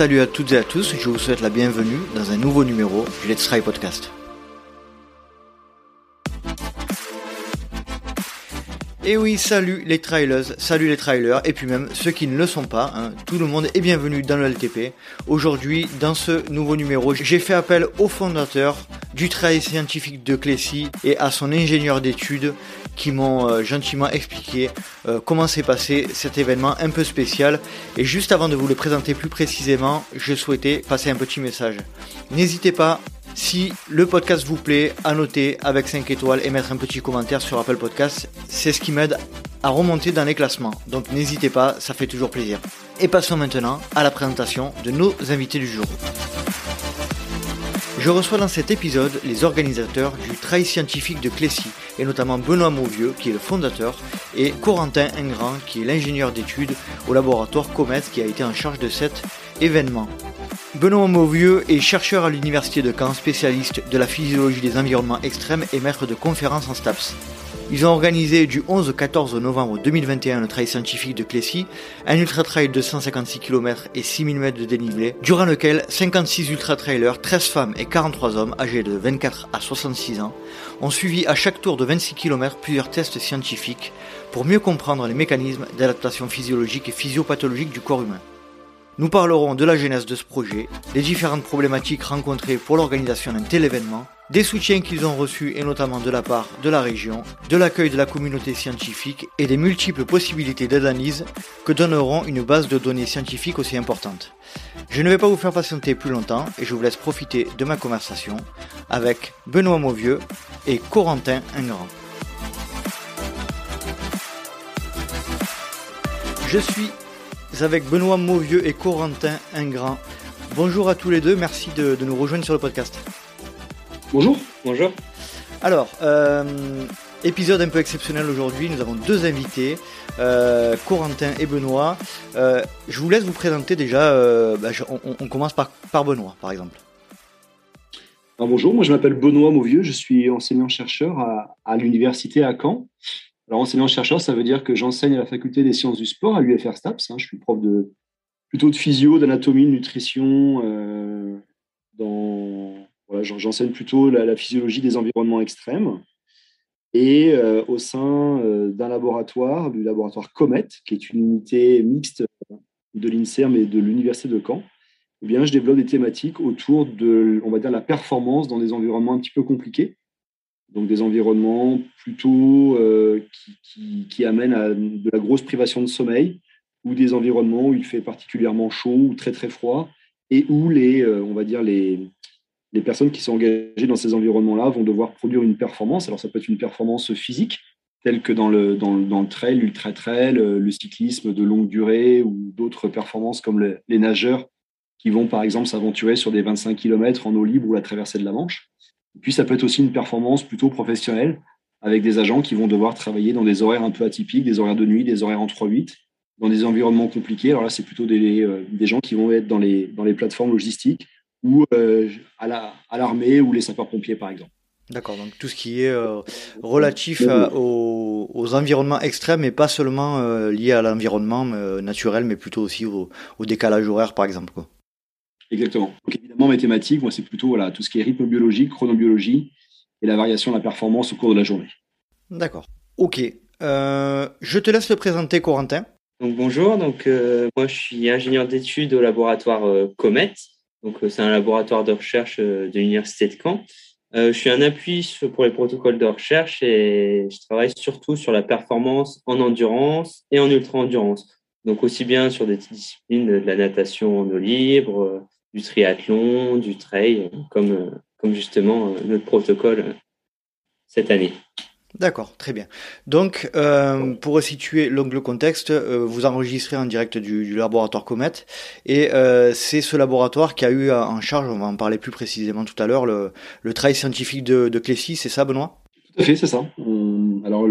Salut à toutes et à tous, je vous souhaite la bienvenue dans un nouveau numéro du Let's Try Podcast. Et oui, salut les trailers, salut les trailers, et puis même ceux qui ne le sont pas, hein. tout le monde est bienvenu dans le LTP. Aujourd'hui, dans ce nouveau numéro, j'ai fait appel au fondateur du trail scientifique de Clécy et à son ingénieur d'études qui m'ont euh, gentiment expliqué euh, comment s'est passé cet événement un peu spécial. Et juste avant de vous le présenter plus précisément, je souhaitais passer un petit message. N'hésitez pas si le podcast vous plaît, à noter avec 5 étoiles et mettre un petit commentaire sur Apple Podcast, c'est ce qui m'aide à remonter dans les classements. Donc n'hésitez pas, ça fait toujours plaisir. Et passons maintenant à la présentation de nos invités du jour. Je reçois dans cet épisode les organisateurs du Trail scientifique de Clécy, et notamment Benoît Mauvieux, qui est le fondateur, et Corentin Ingrand, qui est l'ingénieur d'études au laboratoire Comet, qui a été en charge de cet événement. Benoît Mauvieux est chercheur à l'université de Caen, spécialiste de la physiologie des environnements extrêmes et maître de conférences en STAPS. Ils ont organisé du 11 au 14 novembre 2021 le trail scientifique de Clécy, un ultra-trail de 156 km et 6000 mètres de dénivelé, durant lequel 56 ultra-trailers, 13 femmes et 43 hommes âgés de 24 à 66 ans ont suivi à chaque tour de 26 km plusieurs tests scientifiques pour mieux comprendre les mécanismes d'adaptation physiologique et physiopathologique du corps humain. Nous parlerons de la genèse de ce projet, des différentes problématiques rencontrées pour l'organisation d'un tel événement, des soutiens qu'ils ont reçus et notamment de la part de la région, de l'accueil de la communauté scientifique et des multiples possibilités d'analyse que donneront une base de données scientifiques aussi importante. Je ne vais pas vous faire patienter plus longtemps et je vous laisse profiter de ma conversation avec Benoît Mauvieux et Corentin Ingrand. Je suis avec Benoît Mauvieux et Corentin Ingrand. Bonjour à tous les deux, merci de, nous rejoindre sur le podcast. Bonjour. Bonjour. Alors, euh, épisode un peu exceptionnel aujourd'hui, nous avons deux invités, euh, Corentin et Benoît. Euh, je vous laisse vous présenter déjà, bah, on, commence par, par Benoît par exemple. bonjour, moi je m'appelle Benoît Mauvieux, je suis enseignant-chercheur à, à l'université à Caen. Alors, enseignant-chercheur, ça veut dire que j'enseigne à la faculté des sciences du sport, à l'UFR STAPS. Hein. Je suis prof de, plutôt de physio, d'anatomie, de nutrition. J'enseigne plutôt la, physiologie des environnements extrêmes. Et euh, au sein euh, d'un laboratoire, du laboratoire COMET, qui est une unité mixte de l'INSERM et de l'Université de Caen, eh bien, je développe des thématiques autour de, on va dire, la performance dans des environnements un petit peu compliqués donc des environnements plutôt euh, qui, amènent à de la grosse privation de sommeil, ou des environnements où il fait particulièrement chaud ou très très froid, et où les, on va dire les, les personnes qui sont engagées dans ces environnements-là vont devoir produire une performance. Alors ça peut être une performance physique, telle que dans le, dans, le trail, l'ultra-trail, euh, le cyclisme de longue durée, ou d'autres performances comme les nageurs qui vont par exemple s'aventurer sur des 25 km en eau libre ou la traversée de la Manche. Et puis, ça peut être aussi une performance plutôt professionnelle avec des agents qui vont devoir travailler dans des horaires un peu atypiques, des horaires de nuit, des horaires en 3-8, dans des environnements compliqués. Alors là, c'est plutôt des, euh, des, gens qui vont être dans les, dans les plateformes logistiques ou euh, à l'armée la, ou les sapeurs-pompiers, par exemple. D'accord, donc tout ce qui est euh, relatif aux, aux, environnements extrêmes et pas seulement lié à l'environnement naturel, mais plutôt aussi au, au, décalage horaire, par exemple. Quoi. Exactement. Donc évidemment, mathématiques, moi, c'est plutôt voilà, tout ce qui est rythme biologique, chronobiologie et la variation de la performance au cours de la journée. D'accord. Ok. Euh, je te laisse le présenter, Corentin. Donc bonjour, donc euh, moi je suis ingénieur d'études au laboratoire euh, Comet. Donc c'est un laboratoire de recherche de l'université de Caen. je suis un appui pour les protocoles de recherche et je travaille surtout sur la performance en endurance et en ultra-endurance. Donc aussi bien sur des disciplines de la natation en eau libre, du triathlon, du trail, comme, comme justement euh, notre protocole euh, cette année. D'accord, très bien. Donc, euh, pour resituer le contexte, vous enregistrez en direct du, laboratoire Comet, et c'est ce laboratoire qui a eu en charge, on va en parler plus précisément tout à l'heure, le, trail scientifique de, de c'est ça, Benoît? Tout à fait, c'est ça. alors,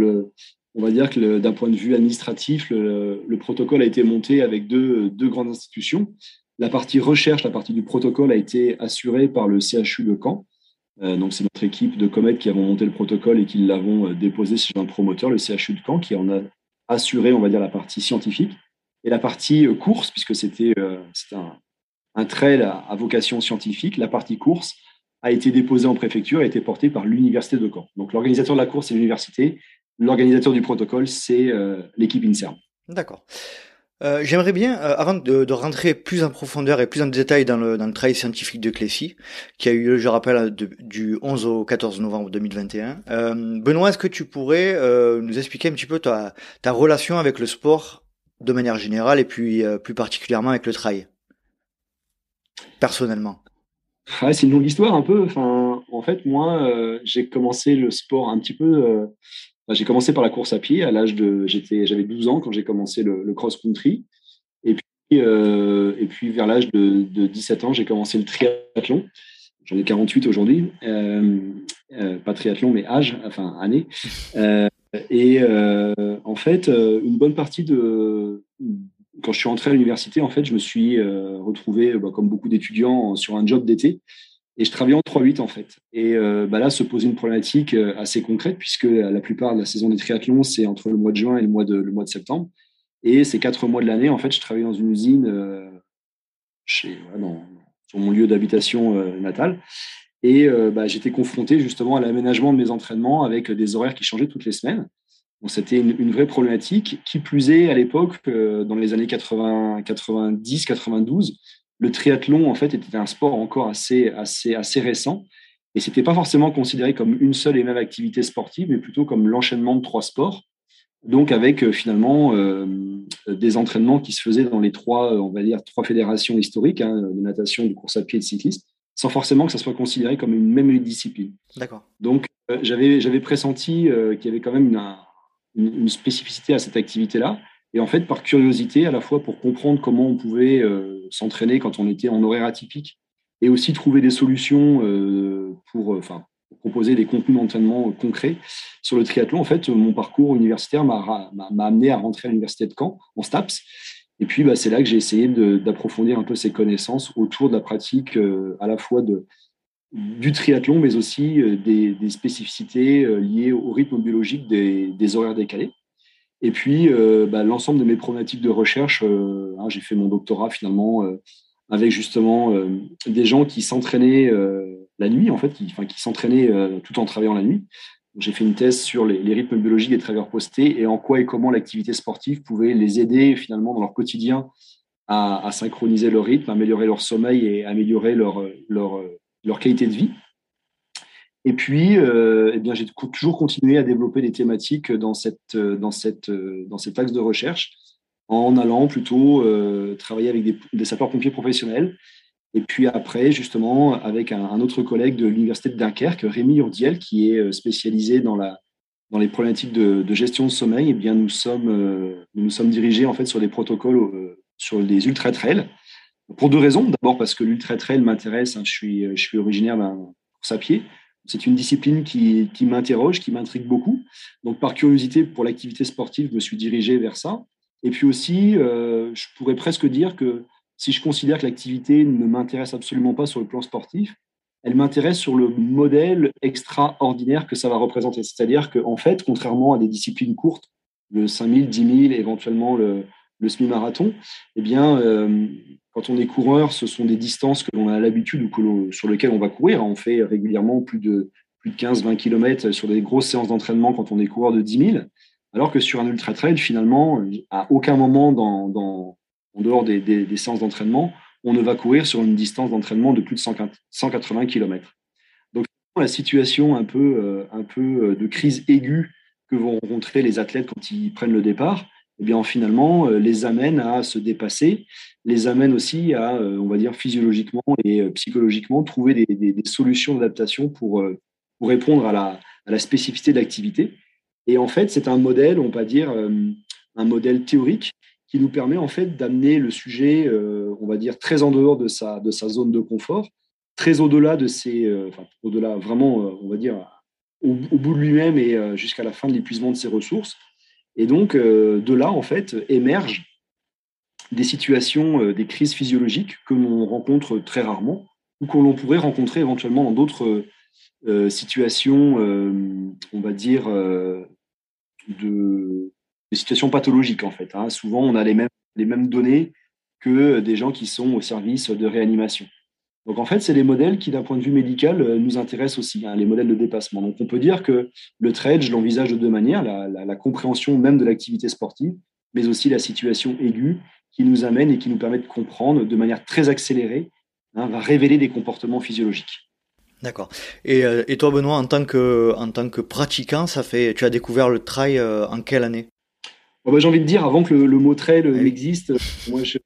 on va dire que d'un point de vue administratif, le, le, protocole a été monté avec deux, deux grandes institutions. La partie recherche, la partie du protocole a été assurée par le CHU de Caen. Euh, donc, c'est notre équipe de Comet qui avons monté le protocole et qui l'avons euh, déposé chez un promoteur, le CHU de Caen, qui en a assuré, on va dire, la partie scientifique et la partie euh, course, puisque c'était un, un trail à, vocation scientifique, la partie course a été déposée en préfecture et a été portée par l'université de Caen. Donc l'organisateur de la course, c'est l'université. L'organisateur du protocole, c'est l'équipe INSERM. D'accord. Euh, j'aimerais bien, euh, avant de, rentrer plus en profondeur et plus en détail dans le, dans travail scientifique de Clécy, qui a eu lieu, je rappelle, du 11 au 14 novembre 2021, euh, Benoît, est-ce que tu pourrais nous expliquer un petit peu ta, relation avec le sport de manière générale et puis plus particulièrement avec le trail, personnellement c'est une longue histoire un peu. En fait, moi, j'ai commencé le sport un petit peu j'ai commencé par la course à pied à l'âge de, j'avais 12 ans quand j'ai commencé le, cross-country. Et puis, euh, et puis vers l'âge de, 17 ans, j'ai commencé le triathlon. J'en ai 48 aujourd'hui. Euh, euh, pas triathlon, mais âge, enfin année. et en fait, une bonne partie de. Quand je suis entré à l'université, en fait, je me suis retrouvé, bah, comme beaucoup d'étudiants, sur un job d'été. Et je travaillais en 3-8 en fait. Et euh, bah là se pose une problématique euh, assez concrète puisque la plupart de la saison des triathlons, c'est entre le mois de juin et le mois de, septembre. Et ces quatre mois de l'année, en fait, je travaillais dans une usine euh, chez, sur mon lieu d'habitation natal. Et bah, j'étais confronté justement à l'aménagement de mes entraînements avec des horaires qui changeaient toutes les semaines. C'était une, une, vraie problématique. Qui plus est, à l'époque, dans les années 80, 90, 92, le triathlon, en fait, était un sport encore assez, assez, assez récent. Et c'était pas forcément considéré comme une seule et même activité sportive, mais plutôt comme l'enchaînement de trois sports. Donc, avec euh, finalement euh, des entraînements qui se faisaient dans les trois, euh, on va dire, trois fédérations historiques, hein, de natation, de course à pied et de cyclisme, sans forcément que ça soit considéré comme une même discipline. D'accord. Donc, j'avais, j'avais pressenti qu'il y avait quand même une, une spécificité à cette activité-là. Et en fait, par curiosité, à la fois pour comprendre comment on pouvait s'entraîner quand on était en horaire atypique, et aussi trouver des solutions euh, pour, euh, proposer des contenus d'entraînement concrets sur le triathlon. En fait, mon parcours universitaire m'a amené à rentrer à l'université de Caen en STAPS. Et puis, bah, c'est là que j'ai essayé d'approfondir un peu ces connaissances autour de la pratique à la fois du triathlon, mais aussi des, spécificités liées au rythme biologique des horaires décalés. Et puis, euh, bah, l'ensemble de mes problématiques de recherche, euh, hein, j'ai fait mon doctorat finalement euh, avec justement des gens qui s'entraînaient la nuit, en fait, qui, s'entraînaient tout en travaillant la nuit. J'ai fait une thèse sur les, rythmes biologiques des travailleurs postés et en quoi et comment l'activité sportive pouvait les aider finalement dans leur quotidien à, synchroniser leur rythme, améliorer leur sommeil et améliorer leur, leur qualité de vie. Et puis, euh, eh bien, j'ai toujours continué à développer des thématiques dans, cette, dans, cette, dans cet axe de recherche en allant plutôt euh, travailler avec des, sapeurs-pompiers professionnels. Et puis après, justement, avec un, autre collègue de l'Université de Dunkerque, Rémi Urdiel, qui est euh, spécialisé dans, la, dans les problématiques de, gestion de sommeil, eh bien, nous sommes, nous, sommes dirigés en fait sur des protocoles sur les ultra-trails. Pour deux raisons. D'abord parce que l'ultra-trail m'intéresse. Hein, je, suis, je suis originaire d'un course à pied c'est une discipline qui, m'interroge, qui m'intrigue beaucoup. Donc, par curiosité pour l'activité sportive, je me suis dirigé vers ça. Et puis aussi, euh, je pourrais presque dire que si je considère que l'activité ne m'intéresse absolument pas sur le plan sportif, elle m'intéresse sur le modèle extraordinaire que ça va représenter. C'est-à-dire qu'en fait, contrairement à des disciplines courtes, le 5000, 10 000, éventuellement le, le semi-marathon, eh bien, euh, quand on est coureur, ce sont des distances que l'on a l'habitude ou que sur lesquelles on va courir. On fait régulièrement plus de, plus de 15-20 km sur des grosses séances d'entraînement quand on est coureur de 10 000. Alors que sur un ultra trail, finalement, à aucun moment en dehors des, séances d'entraînement, on ne va courir sur une distance d'entraînement de plus de 180 km. Donc, la situation un peu, euh, un peu de crise aiguë que vont rencontrer les athlètes quand ils prennent le départ, eh bien, finalement, euh, les amène à se dépasser, les amène aussi à, euh, on va dire, physiologiquement et euh, psychologiquement, trouver des, solutions d'adaptation pour, pour répondre à la, à la spécificité de l'activité. Et en fait, c'est un modèle, on va dire, un modèle théorique qui nous permet en fait d'amener le sujet, on va dire, très en dehors de sa, de sa zone de confort, très au-delà de ses, enfin, au-delà vraiment, on va dire, au bout de lui-même et jusqu'à la fin de l'épuisement de ses ressources, et donc, euh, de là, en fait, émergent des situations, euh, des crises physiologiques que l'on rencontre très rarement ou que l'on pourrait rencontrer éventuellement dans d'autres euh, situations, on va dire, de, situations pathologiques, en fait. Hein. Souvent, on a les mêmes, les mêmes données que des gens qui sont au service de réanimation. Donc en fait, c'est les modèles qui, d'un point de vue médical, euh, nous intéressent aussi, hein, les modèles de dépassement. Donc on peut dire que le trade, je l'envisage de deux manières, la, compréhension même de l'activité sportive, mais aussi la situation aiguë qui nous amène et qui nous permet de comprendre de manière très accélérée, hein, va révéler des comportements physiologiques. D'accord. Et, euh, toi, Benoît, en tant que, en pratiquant, ça fait, tu as découvert le trail euh, en quelle année? Bah, J'ai envie de dire, avant que le, mot trail ah existe, moi, je,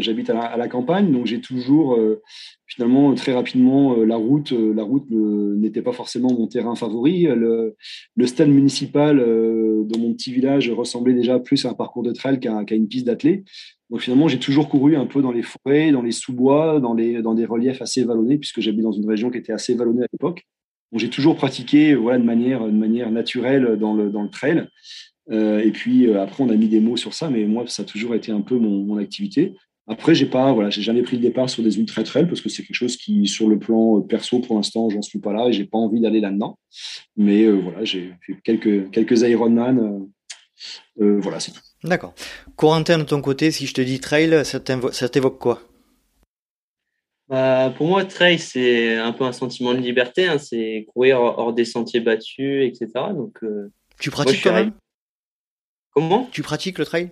j'habite à, la campagne, donc j'ai toujours euh, finalement très rapidement euh, la route. Euh, la route n'était pas forcément mon terrain favori. Le, le stade municipal de mon petit village ressemblait déjà plus à un parcours de trail qu'à une piste d'athlée. Donc finalement, j'ai toujours couru un peu dans les forêts, dans les sous-bois, dans, les, dans des reliefs assez vallonnés, puisque j'habite dans une région qui était assez vallonnée à l'époque. Donc j'ai toujours pratiqué voilà, de, manière, de manière naturelle dans le, dans le trail. Euh, et puis euh, après, on a mis des mots sur ça, mais moi, ça a toujours été un peu mon, activité. Après, j'ai pas, voilà, j'ai jamais pris le départ sur des ultra trail parce que c'est quelque chose qui, sur le plan euh, perso, pour l'instant, j'en suis pas là et j'ai pas envie d'aller là-dedans. Mais voilà, j'ai fait quelques quelques Ironman. voilà, c'est tout. D'accord. Corentin, de ton côté, si je te dis trail, ça t'évoque quoi? Bah, Pour moi, trail, c'est un peu un sentiment de liberté. Hein. c'est courir hors des sentiers battus, etc. Donc, tu pratiques quand même? Comment? Tu pratiques le trail?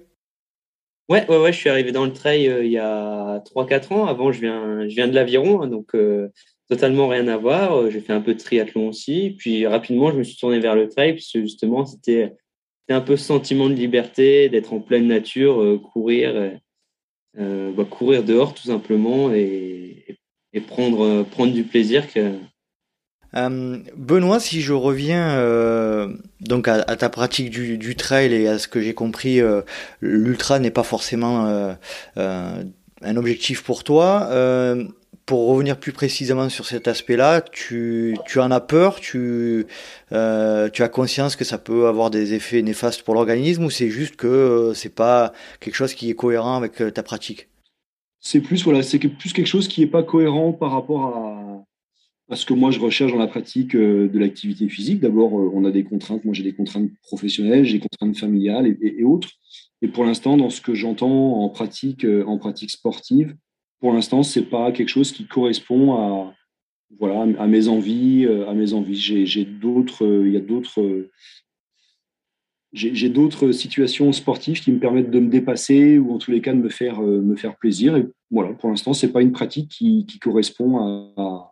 Ouais, ouais, ouais, je suis arrivé dans le trail euh, il y a 3-4 ans. Avant, je viens, je viens de l'aviron, hein, donc euh, totalement rien à voir. Euh, j'ai fait un peu de triathlon aussi. Puis rapidement, je me suis tourné vers le trail, puisque justement, c'était un peu ce sentiment de liberté, d'être en pleine nature, courir, bah, courir dehors tout simplement et, et prendre, prendre du plaisir que, Benoît, si je reviens euh, donc à, ta pratique du, trail et à ce que j'ai compris, euh, l'ultra n'est pas forcément un objectif pour toi. pour revenir plus précisément sur cet aspect-là, tu, en as peur, tu, tu as conscience que ça peut avoir des effets néfastes pour l'organisme ou c'est juste que c'est pas quelque chose qui est cohérent avec ta pratique? C'est plus voilà, c'est plus quelque chose qui n'est pas cohérent par rapport à parce que moi, je recherche dans la pratique euh, de l'activité physique. D'abord, euh, on a des contraintes. Moi, j'ai des contraintes professionnelles, j'ai des contraintes familiales et, autres. Et pour l'instant, dans ce que j'entends en pratique, euh, en pratique sportive, pour l'instant, c'est pas quelque chose qui correspond à, voilà, à mes envies, à mes envies. J'ai d'autres, il y a d'autres, j'ai d'autres situations sportives qui me permettent de me dépasser ou en tous les cas de me faire, me faire plaisir. Et voilà, pour l'instant, c'est pas une pratique qui, correspond à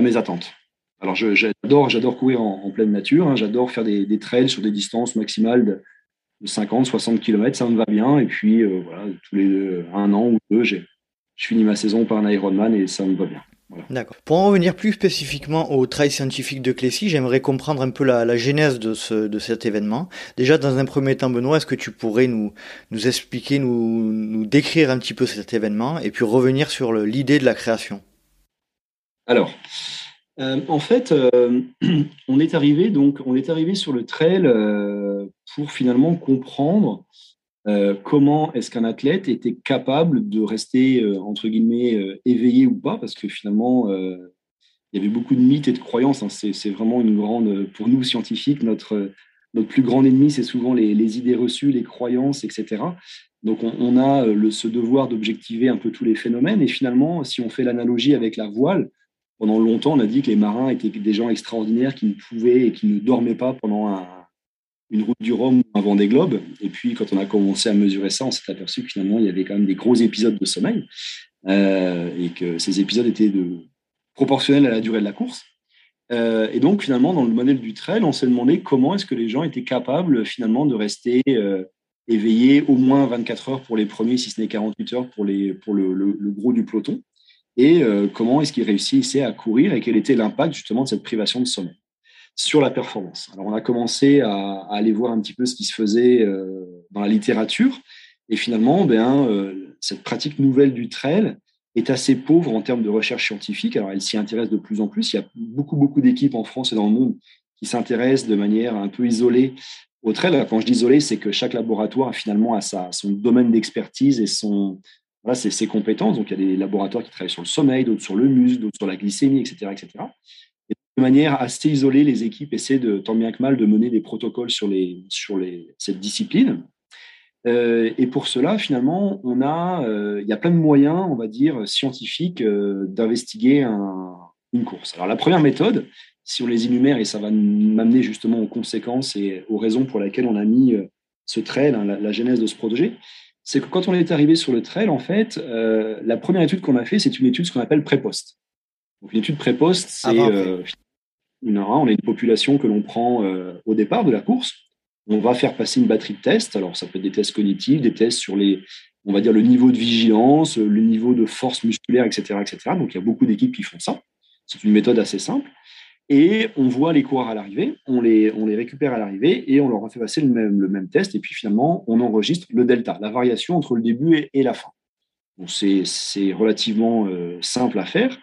mes attentes. Alors, j'adore, j'adore courir en, pleine nature. Hein. j'adore faire des, trails sur des distances maximales de, 50, 60 km. Ça me va bien. Et puis, euh, voilà, tous les un an ou deux, je finis ma saison par un Ironman et ça me va bien. D'accord. Pour en revenir plus spécifiquement au trail scientifique de Clécy, j'aimerais comprendre un peu la, genèse de, ce, de cet événement. Déjà, dans un premier temps, Benoît, est-ce que tu pourrais nous, expliquer, nous décrire un petit peu cet événement et puis revenir sur l'idée de la création? Alors, euh, en fait, euh, on est arrivé donc, on est arrivé sur le trail euh, pour finalement comprendre comment est-ce qu'un athlète était capable de rester entre guillemets éveillé ou pas, parce que finalement, il y avait beaucoup de mythes et de croyances. Hein. C'est vraiment une grande, pour nous scientifiques, notre notre plus grand ennemi, c'est souvent les, idées reçues, les croyances, etc. Donc, on, a le, ce devoir d'objectiver un peu tous les phénomènes. Et finalement, si on fait l'analogie avec la voile, pendant longtemps, on a dit que les marins étaient des gens extraordinaires qui ne pouvaient et qui ne dormaient pas pendant une route du Rhum ou un vent des globes. Et puis, quand on a commencé à mesurer ça, on s'est aperçu que finalement, il y avait quand même des gros épisodes de sommeil euh, et que ces épisodes étaient proportionnels à la durée de la course. Euh, et donc, finalement, dans le modèle du trail, on s'est demandé comment est-ce que les gens étaient capables, finalement, de rester euh, éveillés au moins 24 heures pour les premiers, si ce n'est 48 heures pour le gros du peloton et euh, comment est-ce qu'il réussissait à courir et quel était l'impact justement de cette privation de sommeil sur la performance. Alors on a commencé à, aller voir un petit peu ce qui se faisait euh, dans la littérature et finalement, ben, euh, cette pratique nouvelle du trail est assez pauvre en termes de recherche scientifique. Alors elle s'y intéresse de plus en plus. Il y a beaucoup beaucoup d'équipes en France et dans le monde qui s'intéressent de manière un peu isolée au trail. quand je dis isolé, c'est que chaque laboratoire finalement a sa, son domaine d'expertise et son, voilà, ses compétences. Donc, il y a des laboratoires qui travaillent sur le sommeil, d'autres sur le muscle, d'autres sur la glycémie, etc., etc. Et de manière assez isolée, les équipes essaient de, tant bien que mal de mener des protocoles sur, cette discipline. et pour cela, finalement, on a, il y a plein de moyens, on va dire, scientifiques d'investiguer une course. Alors la première méthode, si on les énumère, et ça va m'amener justement aux conséquences et aux raisons pour lesquelles on a mis ce trail, hein, la, genèse de ce projet, c'est que quand on est arrivé sur le trail, en fait, la première étude qu'on a fait, c'est une étude ce qu'on appelle pré-post. Donc l'étude pré-post, c'est une, on est une population que l'on prend au départ de la course on va faire passer une batterie de tests. Alors, ça peut être des tests cognitifs, des tests sur les, on va dire, le niveau de vigilance, le niveau de force musculaire, etc., etc. Donc, il y a beaucoup d'équipes qui font ça. C'est une méthode assez simple. Et on voit les coureurs à l'arrivée, on les, on les récupère à l'arrivée et on leur fait passer le même, le même test. Et puis finalement, on enregistre le delta, la variation entre le début et, la fin. Donc c'est relativement euh, simple à faire.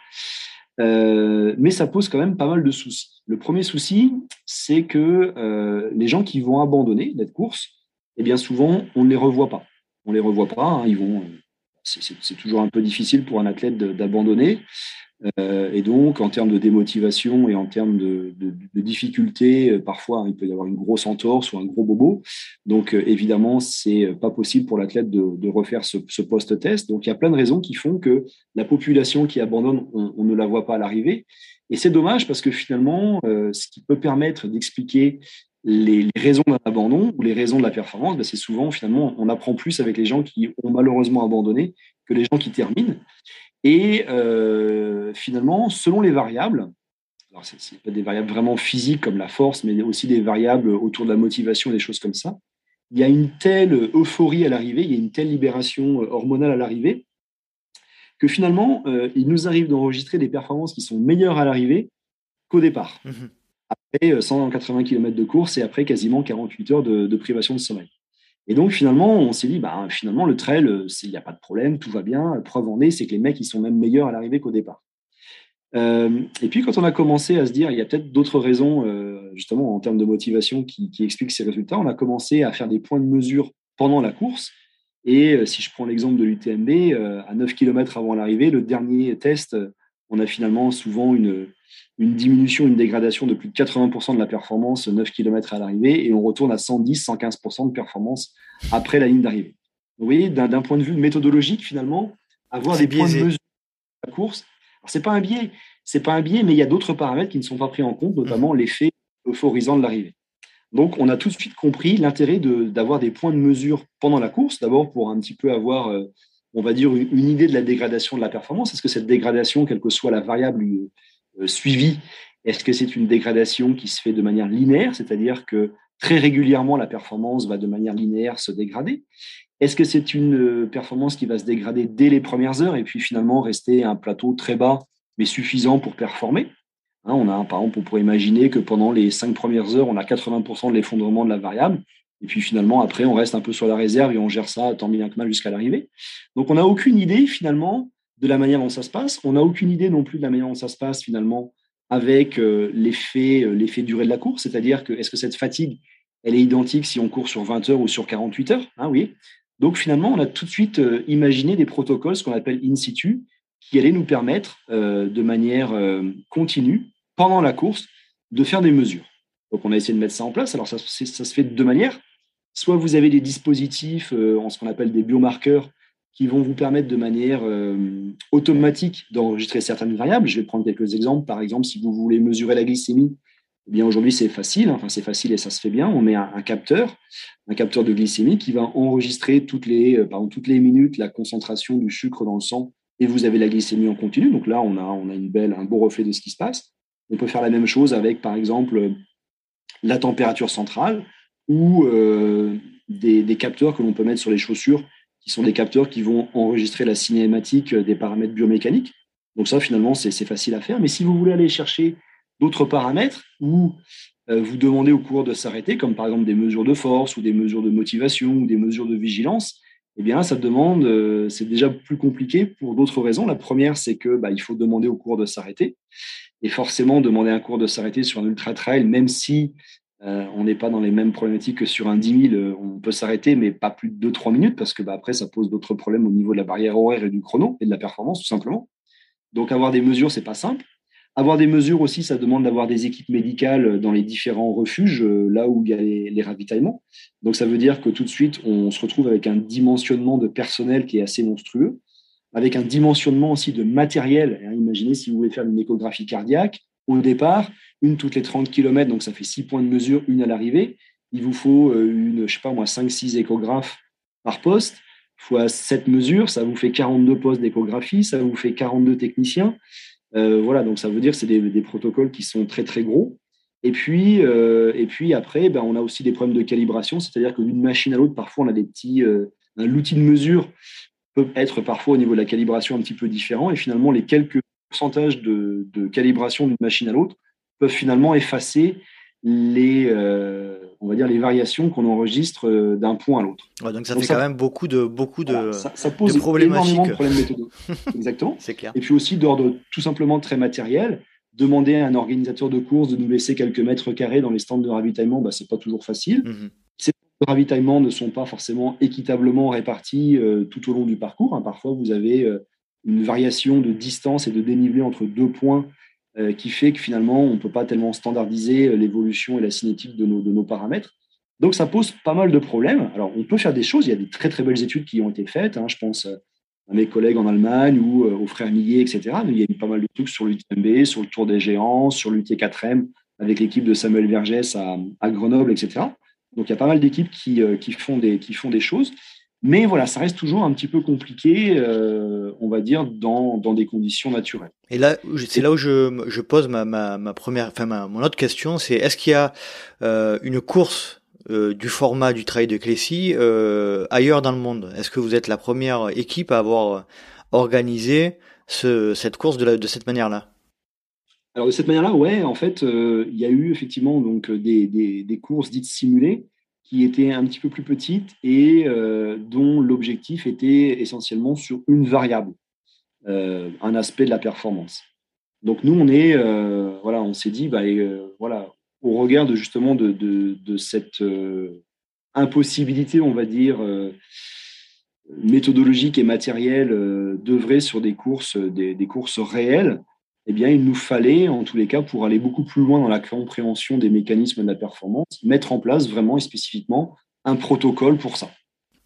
Euh, mais ça pose quand même pas mal de soucis. Le premier souci, c'est que euh, les gens qui vont abandonner cette course, eh bien souvent, on ne les revoit pas. On ne les revoit pas. Hein, ils. C'est toujours un peu difficile pour un athlète d'abandonner. Euh, et donc, en termes de démotivation et en termes de, difficultés, euh, parfois, il peut y avoir une grosse entorse ou un gros bobo. Donc, euh, évidemment, c'est pas possible pour l'athlète de, refaire ce, post-test. Donc, il y a plein de raisons qui font que la population qui abandonne, on, ne la voit pas à l'arrivée. Et c'est dommage parce que finalement, ce qui peut permettre d'expliquer les, raisons d'un abandon ou les raisons de la performance, ben, c'est souvent, finalement, on apprend plus avec les gens qui ont malheureusement abandonné que les gens qui terminent. Et euh, finalement, selon les variables, alors ce n'est pas des variables vraiment physiques comme la force, mais aussi des variables autour de la motivation, des choses comme ça, il y a une telle euphorie à l'arrivée, il y a une telle libération hormonale à l'arrivée, que finalement, euh, il nous arrive d'enregistrer des performances qui sont meilleures à l'arrivée qu'au départ. Mmh après 180 euh, km de course et après quasiment 48 heures de privation de sommeil. Et donc, finalement, on s'est dit, bah, finalement, le trail, euh, il n'y a pas de problème, tout va bien. Preuve en est, c'est que les mecs, ils sont même meilleurs à l'arrivée qu'au départ. Euh, et puis, quand on a commencé à se dire, il y a peut-être d'autres raisons, euh, justement, en termes de motivation qui, expliquent ces résultats, on a commencé à faire des points de mesure pendant la course. Et si je prends l'exemple de l'UTMB, à 9 km avant l'arrivée, le dernier test, on a finalement souvent une, une diminution, une dégradation de plus de 80% de la performance 9 km à l'arrivée et on retourne à 110, 115% de performance après la ligne d'arrivée. Vous voyez, d'un point de vue méthodologique, finalement, avoir des points de mesure de la course, c'est pas un biais, c'est pas un biais, mais il y a d'autres paramètres qui ne sont pas pris en compte, notamment l'effet euphorisant de l'arrivée. Donc, on a tout de suite compris l'intérêt d'avoir des points de mesure pendant la course, d'abord pour un petit peu avoir, euh, on va dire, une, idée de la dégradation de la performance. Est-ce que cette dégradation, quelle que soit la variable suivi Est-ce que c'est une dégradation qui se fait de manière linéaire, c'est-à-dire que très régulièrement la performance va de manière linéaire se dégrader? Est-ce que c'est une euh, performance qui va se dégrader dès les premières heures et puis finalement rester à un plateau très bas mais suffisant pour performer? Hein, on a, par exemple, on pourrait imaginer que pendant les cinq premières heures, on a 80% de l'effondrement de la variable. Et puis finalement, après, on reste un peu sur la réserve et on gère ça tant bien que mal jusqu'à l'arrivée. Donc, on n'a aucune idée finalement de la manière dont ça se passe. On n'a aucune idée non plus de la manière dont ça se passe finalement avec euh, l'effet, euh, l'effet durée de la course, c'est-à-dire que est-ce que cette fatigue, elle est identique si on court sur 20 heures ou sur 48 heures? Hein, oui. Donc finalement, on a tout de suite euh, imaginé des protocoles, ce qu'on appelle in situ, qui allaient nous permettre de manière continue, pendant la course, de faire des mesures. Donc on a essayé de mettre ça en place. Alors ça, ça se fait de deux manières. Soit vous avez des dispositifs en ce qu'on appelle des biomarqueurs qui vont vous permettre de manière euh, automatique d'enregistrer certaines variables. Je vais prendre quelques exemples. Par exemple, si vous voulez mesurer la glycémie, eh bien aujourd'hui c'est facile. Enfin c'est facile et ça se fait bien. On met un, capteur, un capteur de glycémie qui va enregistrer toutes les, euh, par toutes les minutes la concentration du sucre dans le sang et vous avez la glycémie en continu. Donc là on a, on a une belle, un beau reflet de ce qui se passe. On peut faire la même chose avec par exemple la température centrale ou euh, des capteurs que l'on peut mettre sur les chaussures qui sont des capteurs qui vont enregistrer la cinématique des paramètres biomécaniques. Donc ça, finalement, c'est facile à faire. Mais si vous voulez aller chercher d'autres paramètres ou euh, vous demandez au cours de s'arrêter, comme par exemple des mesures de force ou des mesures de motivation ou des mesures de vigilance, eh bien, ça demande, euh, c'est déjà plus compliqué pour d'autres raisons. La première, c'est que bah, il faut demander au cours de s'arrêter. Et forcément, demander un cours de s'arrêter sur un ultra trail, même si euh, on n'est pas dans les mêmes problématiques que sur un 10 000. Euh, on peut s'arrêter, mais pas plus de 2-3 minutes, parce que bah, après, ça pose d'autres problèmes au niveau de la barrière horaire et du chrono et de la performance, tout simplement. Donc, avoir des mesures, c'est pas simple. Avoir des mesures aussi, ça demande d'avoir des équipes médicales dans les différents refuges, là où il y a les, ravitaillements. Donc ça veut dire que tout de suite, on se retrouve avec un dimensionnement de personnel qui est assez monstrueux, avec un dimensionnement aussi de matériel. Hein, imaginez si vous voulez faire une échographie cardiaque, au départ, une toutes les 30 km, donc ça fait 6 points de mesure, une à l'arrivée. Il vous faut une, je sais pas moi, 5-6 échographes par poste fois 7 mesures, ça vous fait 42 postes d'échographie, ça vous fait 42 techniciens. Euh, voilà, donc ça veut dire que c'est des, protocoles qui sont très très gros. Et puis, euh, et puis après, ben, on a aussi des problèmes de calibration, c'est-à-dire que d'une machine à l'autre, parfois on a des petits. Euh, l'outil de mesure peut être parfois au niveau de la calibration un petit peu différent, et finalement les quelques pourcentages de, de calibration d'une machine à l'autre peuvent finalement effacer les, euh, on va dire les variations qu'on enregistre euh, d'un point à l'autre. donc ça fait quand même beaucoup de, beaucoup de, ça, pose énormément de problèmes méthodologiques. Exactement. C'est clair. Et puis aussi d'ordre tout simplement très matériel. Demander à un organisateur de course de nous laisser quelques mètres carrés dans les stands de ravitaillement, bah, c'est pas toujours facile. Mm-hmm. Ces stands de ravitaillement ne sont pas forcément équitablement répartis euh, tout au long du parcours. Hein. Parfois, vous avez une variation de distance et de dénivelé entre deux points euh, qui fait que finalement, on ne peut pas tellement standardiser euh, l'évolution et la cinétique de nos, de nos paramètres. Donc, ça pose pas mal de problèmes. Alors, on peut faire des choses. Il y a des très, très belles études qui ont été faites. Hein. Je pense euh, à mes collègues en Allemagne ou aux frères Millet, etc. Il y a eu pas mal de trucs sur l'UTMB, sur le Tour des Géants, sur l'UT4M, avec l'équipe de Samuel Vergès à, Grenoble, etc. Donc, il y a pas mal d'équipes qui, qui, qui font des choses. Mais voilà, ça reste toujours un petit peu compliqué, euh, on va dire, dans, dans, des conditions naturelles. Et là, c'est là où je, je pose ma, ma, ma, première, enfin ma, mon autre question, c'est est-ce qu'il y a euh, une course euh, du format du trail de Clécy ailleurs dans le monde? Est-ce que vous êtes la première équipe à avoir organisé ce, cette course de, la, de cette manière-là? Alors de cette manière-là, ouais, en fait, il y a eu effectivement donc des, des, des courses dites simulées qui était un petit peu plus petite et euh, dont l'objectif était essentiellement sur une variable, euh, un aspect de la performance. Donc nous, on est, euh, voilà, on s'est dit, bah, voilà, au regard de justement de, cette impossibilité, on va dire, méthodologique et matérielle d'œuvrer sur des courses, des courses réelles, eh bien, il nous fallait, en tous les cas, pour aller beaucoup plus loin dans la compréhension des mécanismes de la performance, mettre en place vraiment et spécifiquement un protocole pour ça.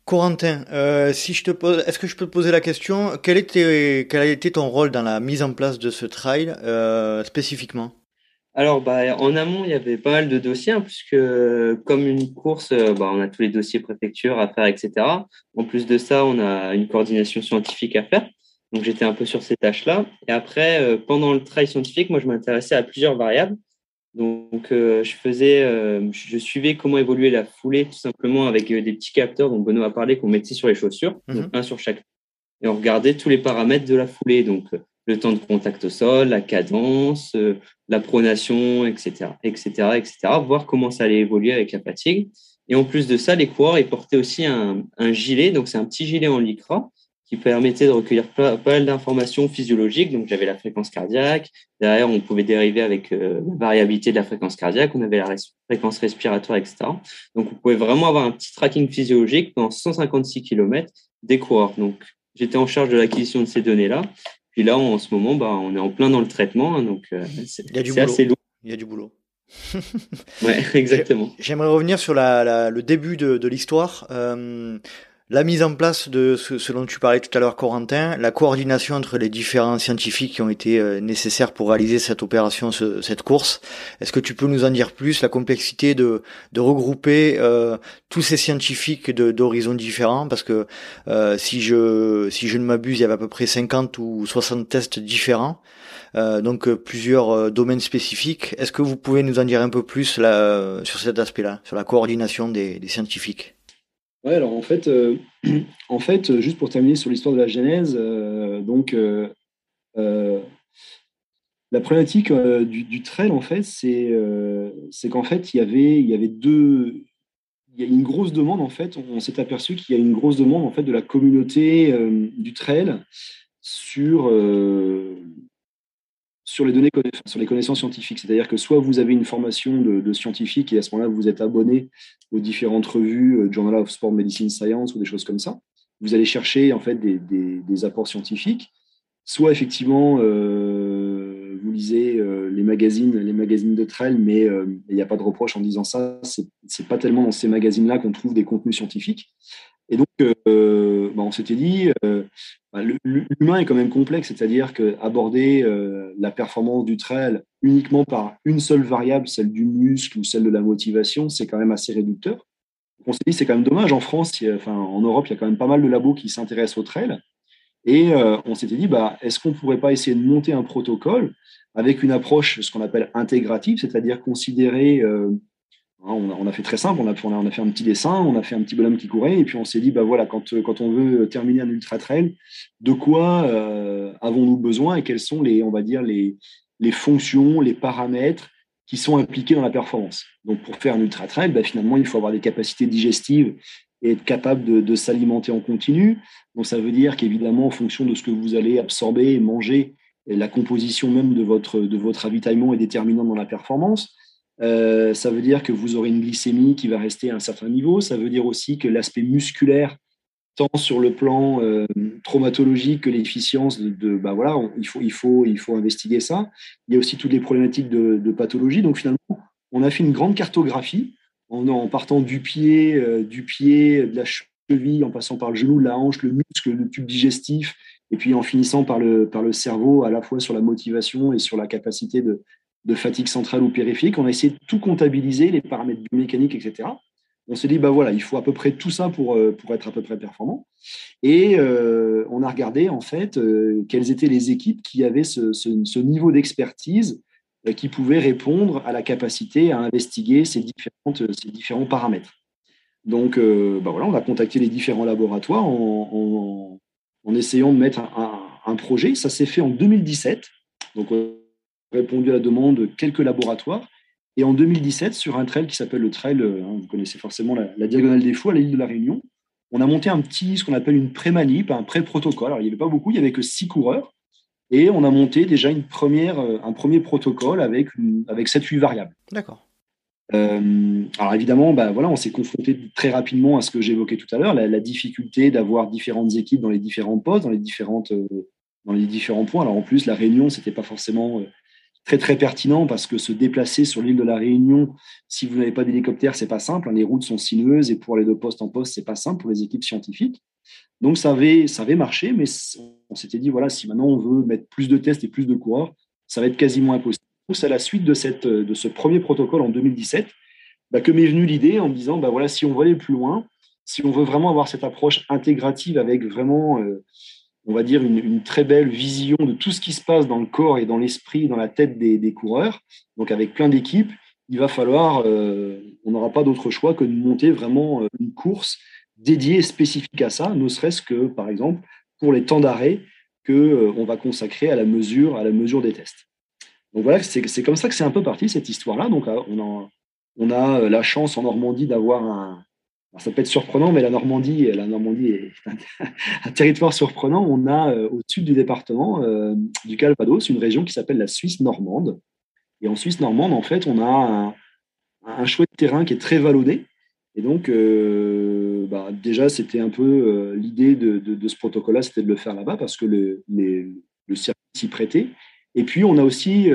Corentin, euh, si je te pose, est-ce que je peux te poser la question quel, était, quel a été ton rôle dans la mise en place de ce trail euh, spécifiquement? Alors, bah, en amont, il y avait pas mal de dossiers, hein, puisque comme une course, euh, bah, on a tous les dossiers préfecture à faire, etc. En plus de ça, on a une coordination scientifique à faire. Donc j'étais un peu sur ces tâches-là. Et après, euh, pendant le travail scientifique, moi je m'intéressais à plusieurs variables. Donc euh, je faisais, euh, je suivais comment évoluer la foulée tout simplement avec des petits capteurs dont Benoît a parlé qu'on mettait sur les chaussures, mhm. un sur chaque. Et on regardait tous les paramètres de la foulée, donc le temps de contact au sol, la cadence, la pronation, etc., etc., etc. Voir comment ça allait évoluer avec la fatigue. Et en plus de ça, les coureurs ils portaient aussi un, un gilet, donc c'est un petit gilet en lycra qui permettait de recueillir pas, mal d'informations physiologiques. Donc, j'avais la fréquence cardiaque. Derrière, on pouvait dériver avec euh, la variabilité de la fréquence cardiaque. On avait la fréquence respiratoire, etc. Donc, on pouvait vraiment avoir un petit tracking physiologique pendant 156 km des coureurs. Donc, j'étais en charge de l'acquisition de ces données-là. Puis là, en ce moment, bah, on est en plein dans le traitement. Hein, donc, euh, c'est assez lourd. Il y a du boulot. ouais, exactement. J'aimerais revenir sur la, la, le début de, de l'histoire. Euh, la mise en place de ce, dont tu parlais tout à l'heure, Corentin, la coordination entre les différents scientifiques qui ont été euh, nécessaires pour réaliser cette opération, cette course. Est-ce que tu peux nous en dire plus La complexité de, regrouper euh, tous ces scientifiques d'horizons différents, parce que euh, si je ne m'abuse, il y avait à peu près 50 ou 60 tests différents. donc plusieurs domaines spécifiques. Est-ce que vous pouvez nous en dire un peu plus sur cet aspect-là, sur la coordination des scientifiques? Alors en fait, euh, en fait, juste pour terminer sur l'histoire de la Genèse, euh, donc euh, la problématique du, trail, en fait, c'est qu'en fait, il y avait, il y avait deux, il y a une grosse demande en fait. On, s'est aperçu qu'il y a une grosse demande en fait de la communauté du trail sur sur les connaissances scientifiques. C'est-à-dire que soit vous avez une formation de, scientifique et à ce moment-là, vous êtes abonné aux différentes revues, euh, Journal of Sport Medicine Science ou des choses comme ça. Vous allez chercher en fait des, apports scientifiques. Soit effectivement, euh, vous lisez les magazines, les magazines de trail, mais il n'y a pas de reproche en disant ça. C'est pas tellement dans ces magazines-là qu'on trouve des contenus scientifiques. Et donc, euh, bah, on s'était dit, euh, bah, l'humain est quand même complexe, c'est-à-dire qu'aborder euh, la performance du trail uniquement par une seule variable, celle du muscle ou celle de la motivation, c'est quand même assez réducteur. on s'est dit, c'est quand même dommage. En France, enfin, en Europe, il y a quand même pas mal de labos qui s'intéressent au trail. Et on s'était dit, bah, est-ce qu'on ne pourrait pas essayer de monter un protocole avec une approche, ce qu'on appelle intégrative, c'est-à-dire considérer Hein, on a, fait très simple, on a, fait un petit dessin, on a fait un petit bonhomme qui courait, et puis on s'est dit, bah voilà, quand, quand on veut terminer un ultra trail, de quoi euh, avons-nous besoin et quelles sont les, on va dire, les, les fonctions, les paramètres qui sont impliqués dans la performance? Donc pour faire un ultra trail, bah, finalement, il faut avoir des capacités digestives et être capable de, de s'alimenter en continu. Donc ça veut dire qu'évidemment, en fonction de ce que vous allez absorber et manger, la composition même de votre, de votre ravitaillement est déterminante dans la performance. Euh, ça veut dire que vous aurez une glycémie qui va rester à un certain niveau. Ça veut dire aussi que l'aspect musculaire, tant sur le plan euh, traumatologique que l'efficience de, bah voilà, il, faut, il, faut, il faut investiguer ça. Il y a aussi toutes les problématiques de, pathologie. Donc finalement, on a fait une grande cartographie en, partant du pied, euh, du pied, de la cheville, en passant par le genou, la hanche, le muscle, le tube digestif, et puis en finissant par le, par le cerveau, à la fois sur la motivation et sur la capacité de, de fatigue centrale ou périphérique. On a essayé de tout comptabiliser, les paramètres biomécaniques, etc. On s'est dit, bah voilà, il faut à peu près tout ça pour, euh, pour être à peu près performant. Et euh, on a regardé, en fait, euh, quelles étaient les équipes qui avaient ce, niveau d'expertise qui pouvaient répondre à la capacité à investiguer ces, différentes, ces différents paramètres. Donc, bah voilà, on a contacté les différents laboratoires en, en, essayant de mettre un, un projet. Ça s'est fait en 2017. Donc, répondu à la demande de quelques laboratoires. Et en 2017, sur un trail qui s'appelle le trail, euh, hein, vous connaissez forcément la, Diagonale des Fous à l'île de la Réunion, on a monté un petit, ce qu'on appelle une pré-manip, un pré-protocole. Alors, il n'y avait pas beaucoup, il n'y avait que six coureurs. Et on a monté déjà une première, euh, un premier protocole avec, avec 7-8 variables. D'accord. Euh, alors évidemment, bah, voilà, on s'est confronté très rapidement à ce que j'évoquais tout à l'heure, la, difficulté d'avoir différentes équipes dans les différents postes, dans les, différentes, dans les différents points. Alors en plus, la réunion, c'était pas forcément très très pertinent parce que se déplacer sur l'île de la Réunion, si vous n'avez pas d'hélicoptère, c'est pas simple. Hein. Les routes sont sinueuses et pour aller de poste en poste, c'est pas simple pour les équipes scientifiques. Donc ça avait ça avait marché, mais on s'était dit voilà, si maintenant on veut mettre plus de tests et plus de coureurs, ça va être quasiment impossible. C'est à la suite de cette de ce premier protocole en 2017 bah, que m'est venue l'idée en me disant bah voilà, si on veut aller plus loin, si on veut vraiment avoir cette approche intégrative avec vraiment euh, on va dire, une, très belle vision de tout ce qui se passe dans le corps et dans l'esprit, dans la tête des, coureurs. Donc avec plein d'équipes, il va falloir, euh, on n'aura pas d'autre choix que de monter vraiment euh, une course dédiée spécifique à ça, ne serait-ce que, par exemple, pour les temps d'arrêt que euh, on va consacrer à la mesure, à la mesure des tests. Donc voilà, c'est comme ça que c'est un peu parti cette histoire-là. Donc on on a la chance en Normandie d'avoir un, ça peut être surprenant, mais la Normandie, la Normandie est un, territoire surprenant. On a euh, au sud du département euh, du Calvados une région qui s'appelle la Suisse normande. Et en Suisse normande, en fait, on a un, chouette terrain qui est très vallonné. Et donc, euh, bah, déjà, c'était un peu l'idée de, ce protocole-là, c'était de le faire là-bas parce que le, le circuit s'y prêtait. Et puis, on a aussi,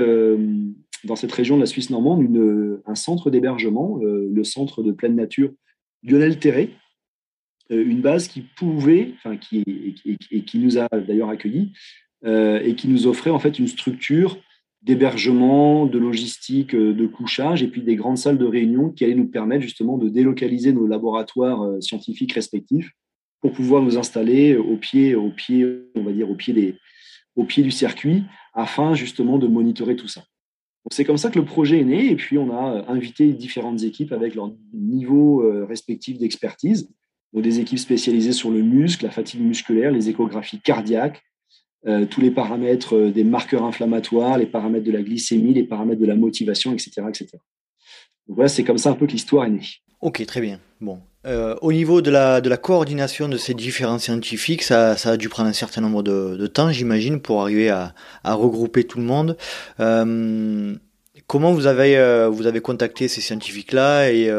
dans cette région de la Suisse normande, un centre d'hébergement, le centre de pleine nature Lionel Terré, euh, une base qui pouvait, et, qui nous a d'ailleurs accueillis, euh, et qui nous offrait en fait une structure d'hébergement, de logistique, euh, de couchage, et puis des grandes salles de réunion qui allaient nous permettre justement de délocaliser nos laboratoires scientifiques respectifs pour pouvoir nous installer au pied, au pied du circuit, afin justement de monitorer tout ça. C'est comme ça que le projet est né et puis on a euh, invité différentes équipes avec leur niveau euh, respectif d'expertise. Donc des équipes spécialisées sur le muscle, la fatigue musculaire, les échographies cardiaques, euh, tous les paramètres des marqueurs inflammatoires, les paramètres de la glycémie, les paramètres de la motivation, etc. etc. Donc voilà, c'est comme ça un peu que l'histoire est née. Ok, très bien. Bon. Euh, au niveau de la, coordination de ces différents scientifiques, ça, a dû prendre un certain nombre de, temps, j'imagine, pour arriver à, regrouper tout le monde. Euh, comment vous avez, euh, vous avez contacté ces scientifiques-là et,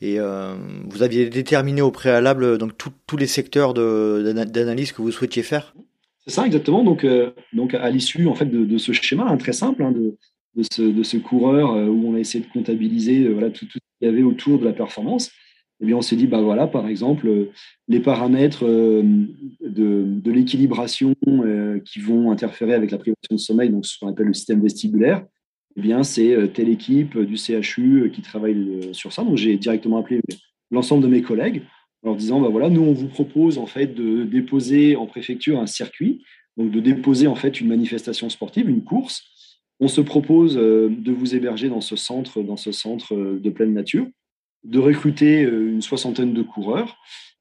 vous aviez déterminé au préalable donc tous les secteurs d'analyse que vous souhaitiez faire? C'est ça, exactement. Donc, donc à l'issue en fait, de, ce schéma hein, très simple, hein, de, de, ce, coureur où on a essayé de comptabiliser voilà, tout ce qu'il y avait autour de la performance, eh bien, on s'est dit, bah voilà, par exemple, euh, les paramètres euh, de, l'équilibration euh, qui vont interférer avec la privation de sommeil, donc ce qu'on appelle le système vestibulaire, eh bien, c'est telle équipe du CHU qui travaille sur ça. Donc, j'ai directement appelé l'ensemble de mes collègues en leur disant, bah voilà, nous, on vous propose en fait de déposer en préfecture un circuit, donc de déposer en fait une manifestation sportive, une course. On se propose de vous héberger dans ce centre, dans ce centre de pleine nature de recruter euh, une soixantaine de coureurs.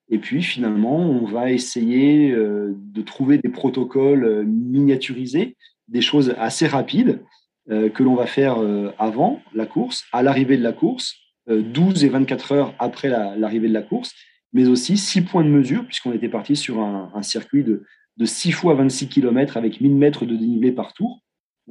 Et puis finalement, on va essayer euh, de trouver des protocoles euh, miniaturisés, des choses assez rapides que l'on va faire avant la course, à l'arrivée de la course, 12 et 24 heures après l'arrivée de la course, mais aussi 6 points de mesure, puisqu'on était parti sur un, circuit de, de 6 fois 26 km avec 1000 mètres de dénivelé par tour.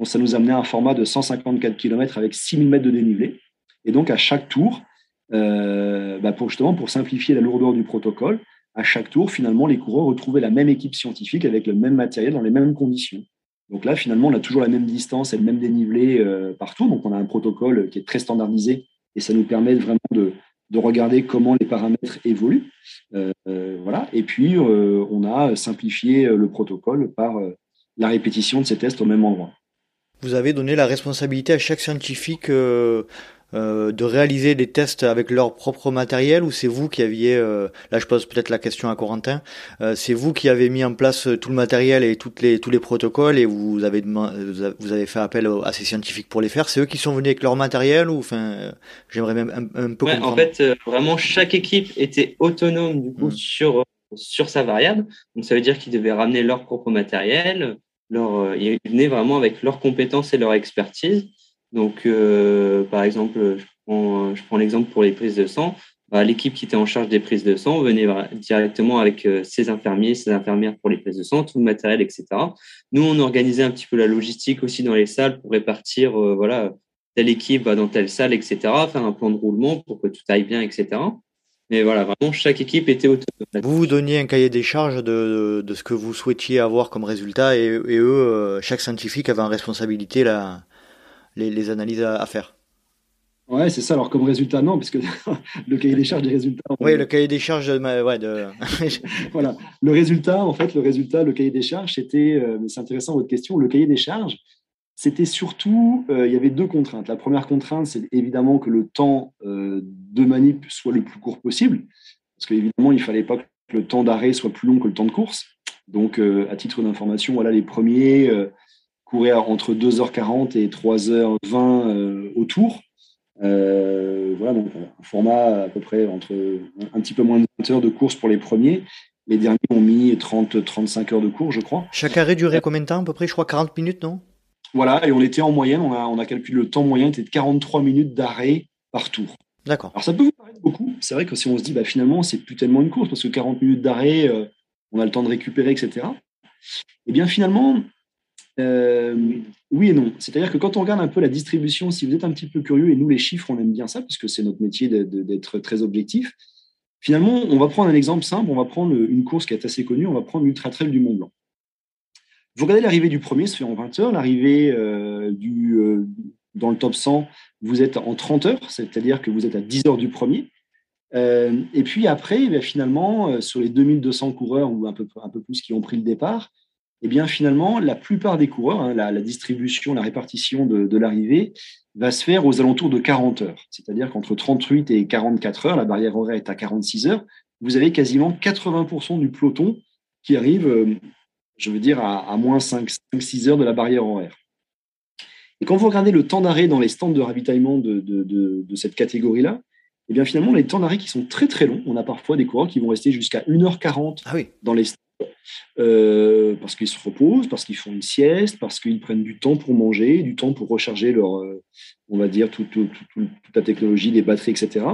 Ça nous amenait à un format de 154 km avec 6000 mètres de dénivelé. Et donc à chaque tour, bah, pour justement pour simplifier la lourdeur du protocole. À chaque tour, finalement, les coureurs retrouvaient la même équipe scientifique avec le même matériel dans les mêmes conditions. Donc là, finalement, on a toujours la même distance et le même dénivelé euh, partout. Donc on a un protocole qui est très standardisé et ça nous permet vraiment de, de regarder comment les paramètres évoluent. Euh, voilà. Et puis, on a simplifié le protocole par la répétition de ces tests au même endroit. Vous avez donné la responsabilité à chaque scientifique euh, de réaliser des tests avec leur propre matériel ou c'est vous qui aviez, euh, là je pose peut-être la question à Corentin, euh, c'est vous qui avez mis en place tout le matériel et toutes les, tous les protocoles et vous avez, vous avez fait appel à ces scientifiques pour les faire, c'est eux qui sont venus avec leur matériel ou enfin, j'aimerais même un, peu ouais, En fait, vraiment chaque équipe était autonome du coup hmm. sur, sur sa variable, donc ça veut dire qu'ils devaient ramener leur propre matériel, leur, ils venaient vraiment avec leurs compétences et leur expertise. Donc, euh, par exemple, je prends, l'exemple pour les prises de sang. Bah, l'équipe qui était en charge des prises de sang venait directement avec euh, ses infirmiers, ses infirmières pour les prises de sang, tout le matériel, etc. Nous, on organisait un petit peu la logistique aussi dans les salles pour répartir, euh, voilà, telle équipe va dans telle salle, etc. Faire un plan de roulement pour que tout aille bien, etc. Mais voilà, vraiment, chaque équipe était autonome. Vous vous donniez un cahier des charges de, de, ce que vous souhaitiez avoir comme résultat et, et eux, chaque scientifique avait en responsabilité la, les, analyses à, faire. Ouais, c'est ça. Alors, comme résultat, non, puisque le cahier des charges des résultats. Oui, le cahier des charges, ouais, de... voilà. Le résultat, en fait, le résultat, le cahier des charges, c'était, euh, c'est intéressant votre question, le cahier des charges, c'était surtout, euh, il y avait deux contraintes. La première contrainte, c'est évidemment que le temps euh, de manip soit le plus court possible, parce qu'évidemment, il ne fallait pas que le temps d'arrêt soit plus long que le temps de course. Donc, à titre d'information, voilà, les premiers courir entre 2h40 et 3h20 euh, au tour. Euh, voilà, donc un format à peu près entre un petit peu moins de 20 heures de course pour les premiers. Les derniers ont mis 30-35 heures de course, je crois. Chaque arrêt durait combien de temps à peu près? Je crois 40 minutes, non? Voilà, et on était en moyenne, on a, on a calculé le temps moyen, était de 43 minutes d'arrêt par tour. D'accord. Alors ça peut vous paraître beaucoup. C'est vrai que si on se dit, bah, finalement, c'est plus tellement une course, parce que 40 minutes d'arrêt, euh, on a le temps de récupérer, etc. Eh bien, finalement, euh, oui et non. C'est-à-dire que quand on regarde un peu la distribution, si vous êtes un petit peu curieux, et nous les chiffres, on aime bien ça, parce que c'est notre métier d'être très objectif, finalement, on va prendre un exemple simple, on va prendre une course qui est assez connue, on va prendre l'Ultra Trail du Mont Blanc. Vous regardez l'arrivée du premier, ça fait en 20 heures, l'arrivée euh, du euh, dans le top 100, vous êtes en 30 heures, c'est-à-dire que vous êtes à 10 heures du premier. et puis après, eh finalement, sur les 2200 coureurs ou un peu, un peu plus qui ont pris le départ, eh bien finalement, la plupart des coureurs, hein, la, distribution, la répartition de, l'arrivée va se faire aux alentours de 40 heures. C'est-à-dire qu'entre 38 et 44 heures, la barrière horaire est à 46 heures, vous avez quasiment 80% du peloton qui arrive, euh, je veux dire, à, moins 5-6 heures de la barrière horaire. Et quand vous regardez le temps d'arrêt dans les stands de ravitaillement de, cette catégorie-là, eh bien finalement, les temps d'arrêt qui sont très très longs. On a parfois des coureurs qui vont rester jusqu'à 1h40 ah oui. dans les stands euh, parce qu'ils se reposent, parce qu'ils font une sieste, parce qu'ils prennent du temps pour manger, du temps pour recharger leur, euh, on va dire, toute la technologie, les batteries, etc.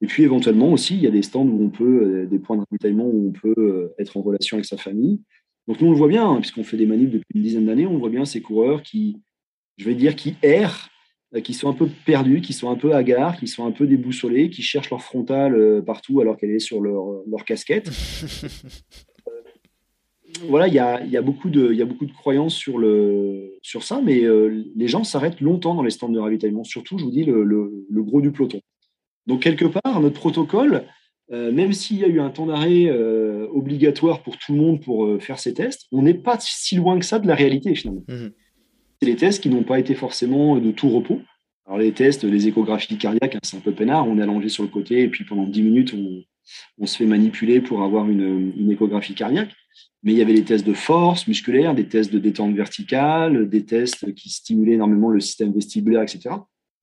Et puis éventuellement aussi, il y a des stands où on peut, euh, des points de ravitaillement où on peut être en relation avec sa famille. Donc nous, on le voit bien, hein, puisqu'on fait des manifs depuis une dizaine d'années, on voit bien ces coureurs qui, je vais dire, qui errent, qui sont un peu perdus, qui sont un peu hagards, qui sont un peu déboussolés, qui cherchent leur frontale partout alors qu'elle est sur leur, leur casquette. voilà, il y a, beaucoup de, y a beaucoup de croyances sur, le, sur ça, mais les gens s'arrêtent longtemps dans les stands de ravitaillement, surtout, je vous dis, le, le gros du peloton. Donc, quelque part, notre protocole, même s'il y a eu un temps d'arrêt obligatoire pour tout le monde pour faire ces tests, on n'est pas si loin que ça de la réalité, finalement. Mmh C'est les tests qui n'ont pas été forcément de tout repos. Alors les tests, les échographies cardiaques, hein, c'est un peu peinard. On est allongé sur le côté et puis pendant 10 minutes, on, se fait manipuler pour avoir une, échographie cardiaque. Mais il y avait des tests de force musculaire, des tests de détente verticale, des tests qui stimulaient énormément le système vestibulaire, etc.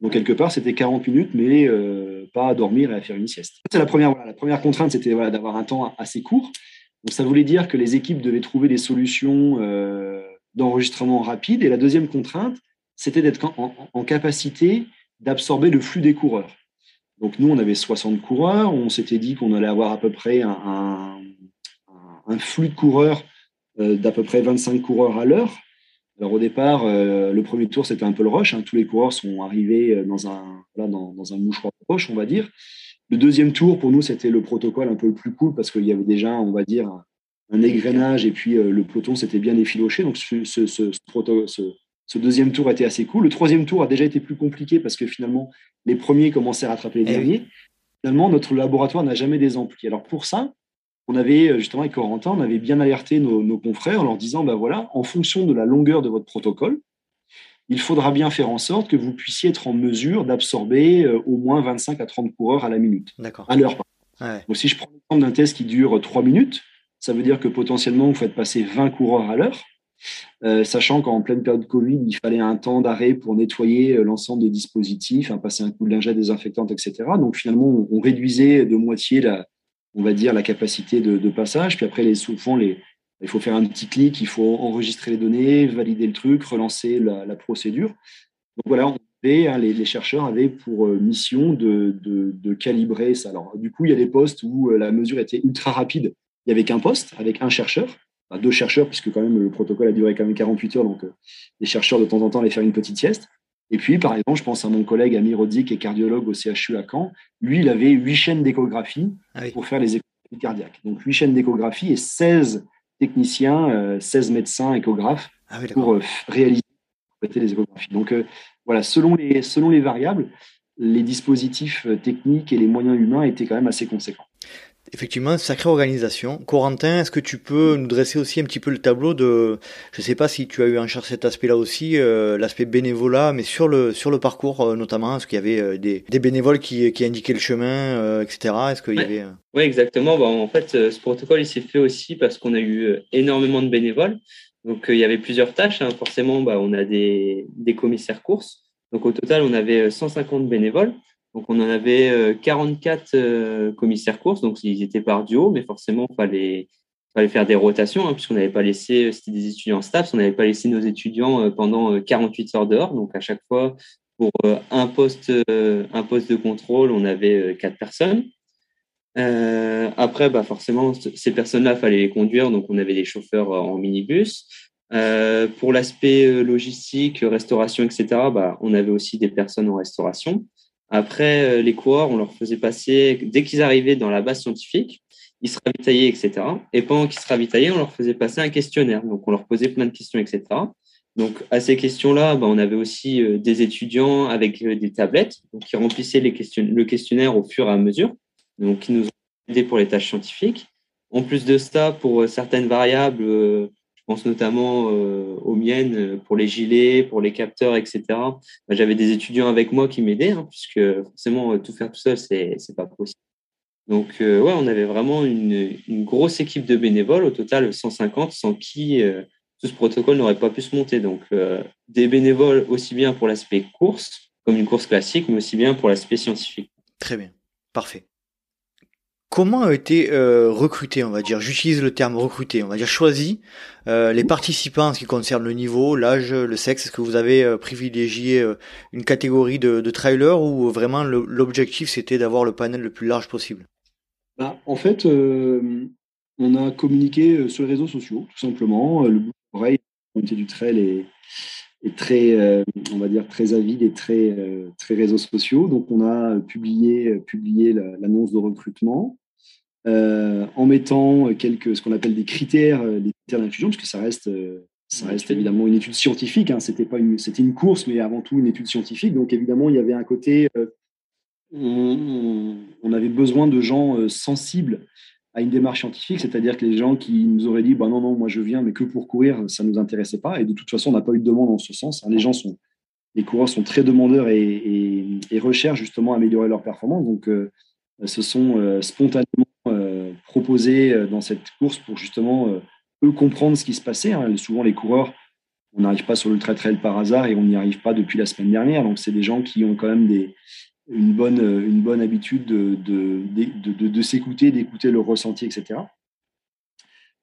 Donc quelque part, c'était 40 minutes, mais euh, pas à dormir et à faire une sieste. C'est la première, la première contrainte, c'était d'avoir un temps assez court. Donc ça voulait dire que les équipes devaient trouver des solutions euh, d'enregistrement rapide. Et la deuxième contrainte, c'était d'être en, capacité d'absorber le flux des coureurs. Donc nous, on avait 60 coureurs, on s'était dit qu'on allait avoir à peu près un, flux de coureurs euh, d'à peu près 25 coureurs à l'heure. Alors au départ, euh, le premier tour, c'était un peu le rush. Hein. Tous les coureurs sont arrivés euh, dans un, dans, un mouchoir de poche, on va dire. Le deuxième tour, pour nous, c'était le protocole un peu le plus cool parce qu'il y avait déjà, on va dire, un, égrenage et puis le peloton s'était bien effiloché. Donc ce, ce, ce, ce deuxième tour été assez cool. Le troisième tour a déjà été plus compliqué parce que finalement, les premiers commençaient à rattraper les eh derniers. Finalement, notre laboratoire n'a jamais des amplis. Alors pour ça, on avait euh, justement avec Corentin, on avait bien alerté nos, confrères en leur disant, ben voilà, en fonction de la longueur de votre protocole, il faudra bien faire en sorte que vous puissiez être en mesure d'absorber euh, au moins 25 à 30 coureurs à la minute, à l'heure. Donc si je prends l'exemple d'un test qui dure 3 minutes, ça veut dire que potentiellement, vous faites passer 20 coureurs à l'heure. Euh, sachant qu'en pleine période Covid, il fallait un temps d'arrêt pour nettoyer l'ensemble des dispositifs, hein, passer un coup de lingette désinfectante, etc. Donc finalement, on, réduisait de moitié la, on va dire, la capacité de, passage. Puis après, les, souvent, les, il faut faire un petit clic, il faut enregistrer les données, valider le truc, relancer la, procédure. Donc voilà, hein, les, chercheurs avaient pour euh, mission de, de, calibrer ça. Alors, du coup, il y a des postes où la mesure était ultra rapide. Il n'y avait qu'un poste avec un chercheur deux chercheurs, puisque quand même le protocole a duré quand même 48 heures, donc euh, les chercheurs de temps en temps allaient faire une petite sieste. Et puis, par exemple, je pense à mon collègue Amir Rodzi, qui est cardiologue au CHU à Caen. Lui, il avait huit chaînes d'échographie ah pour faire les échographies cardiaques. Donc, huit chaînes d'échographie et 16 techniciens, 16 euh, médecins échographes ah pour euh, réaliser les échographies. Donc, voilà, selon les, selon les variables, les dispositifs techniques et les moyens humains étaient quand même assez conséquents. Effectivement, sacrée organisation. Corentin, est-ce que tu peux nous dresser aussi un petit peu le tableau de, je ne sais pas si tu as eu en charge cet aspect-là aussi, euh, l'aspect bénévolat, mais sur le sur le parcours euh, notamment, est-ce qu'il y avait euh, des, des, bénévoles qui, qui indiquaient le chemin, etc. Est-ce qu'il y avait Oui, exactement. en fait, ce protocole il s'est fait aussi parce qu'on a eu énormément de bénévoles. Donc il y avait plusieurs tâches. Hein. Forcément, bah, on a des, des commissaires courses. Donc au total, on avait 150 bénévoles. Donc, on en avait 44 euh, euh, commissaires courses, donc ils étaient par duo, mais forcément, il fallait, fallait faire des rotations, hein, puisqu'on n'avait pas laissé, euh, c'était des étudiants staff, on n'avait pas laissé nos étudiants pendant 48 heures dehors. Donc, à chaque fois, pour un poste, un poste de contrôle, on avait quatre personnes. après, bah forcément, ces personnes-là, fallait les conduire, donc on avait des chauffeurs en minibus. pour l'aspect logistique, restauration, etc., bah, on avait aussi des personnes en restauration. Après, euh, les coureurs, on leur faisait passer, dès qu'ils arrivaient dans la base scientifique, ils se ravitaillaient, etc. Et pendant qu'ils se ravitaillaient, on leur faisait passer un questionnaire. Donc, on leur posait plein de questions, etc. Donc, à ces questions-là, ben, on avait aussi euh, des étudiants avec euh, des tablettes donc, qui remplissaient les questions, le questionnaire au fur et à mesure, donc qui nous ont aidés pour les tâches scientifiques. En plus de ça, pour certaines variables, pense notamment euh, aux miennes euh, pour les gilets, pour les capteurs, etc. Bah, j'avais des étudiants avec moi qui m'aidaient, hein, puisque forcément, euh, tout faire tout seul, c'est n'est pas possible. Donc, ouais, on avait vraiment une, une, grosse équipe de bénévoles, au total 150, sans qui tout ce protocole n'aurait pas pu se monter. Donc, des bénévoles aussi bien pour l'aspect course, comme une course classique, mais aussi bien pour l'aspect scientifique. Très bien, parfait. Comment a été euh, recruté, on va dire, j'utilise le terme recruté, on va dire choisi, euh, les participants en ce qui concerne le niveau, l'âge, le sexe Est-ce que vous avez euh, privilégié une catégorie de, de trailers ou vraiment l'objectif c'était d'avoir le panel le plus large possible? Bah, En fait, on a communiqué sur les réseaux sociaux, tout simplement. Le bouche comité du trail est, est très, on va dire, très avide et très, très réseaux sociaux. Donc, on a publié, publié l'annonce de recrutement. En mettant quelques, ce qu'on appelle des critères, des critères d'inclusion, parce que ça reste, ça reste évidemment une étude scientifique. Hein. C'était pas une, c'était une course, mais avant tout une étude scientifique. Donc évidemment, il y avait un côté, on, on, avait besoin de gens sensibles à une démarche scientifique, c'est-à-dire que les gens qui nous auraient dit bah non, non, moi je viens, mais que pour courir, ça ne nous intéressait pas. Et de toute façon, on n'a pas eu de demande en ce sens. Hein. Les gens sont, les coureurs sont très demandeurs et, recherchent justement à améliorer leur performance. Donc, euh, se sont euh, spontanément euh, proposés dans cette course pour justement eux comprendre ce qui se passait. Hein. Souvent, les coureurs, on n'arrive pas sur le trail par hasard et on n'y arrive pas depuis la semaine dernière. Donc, c'est des gens qui ont quand même des, une bonne, une bonne habitude de, de, de, s'écouter, d'écouter le ressenti, etc.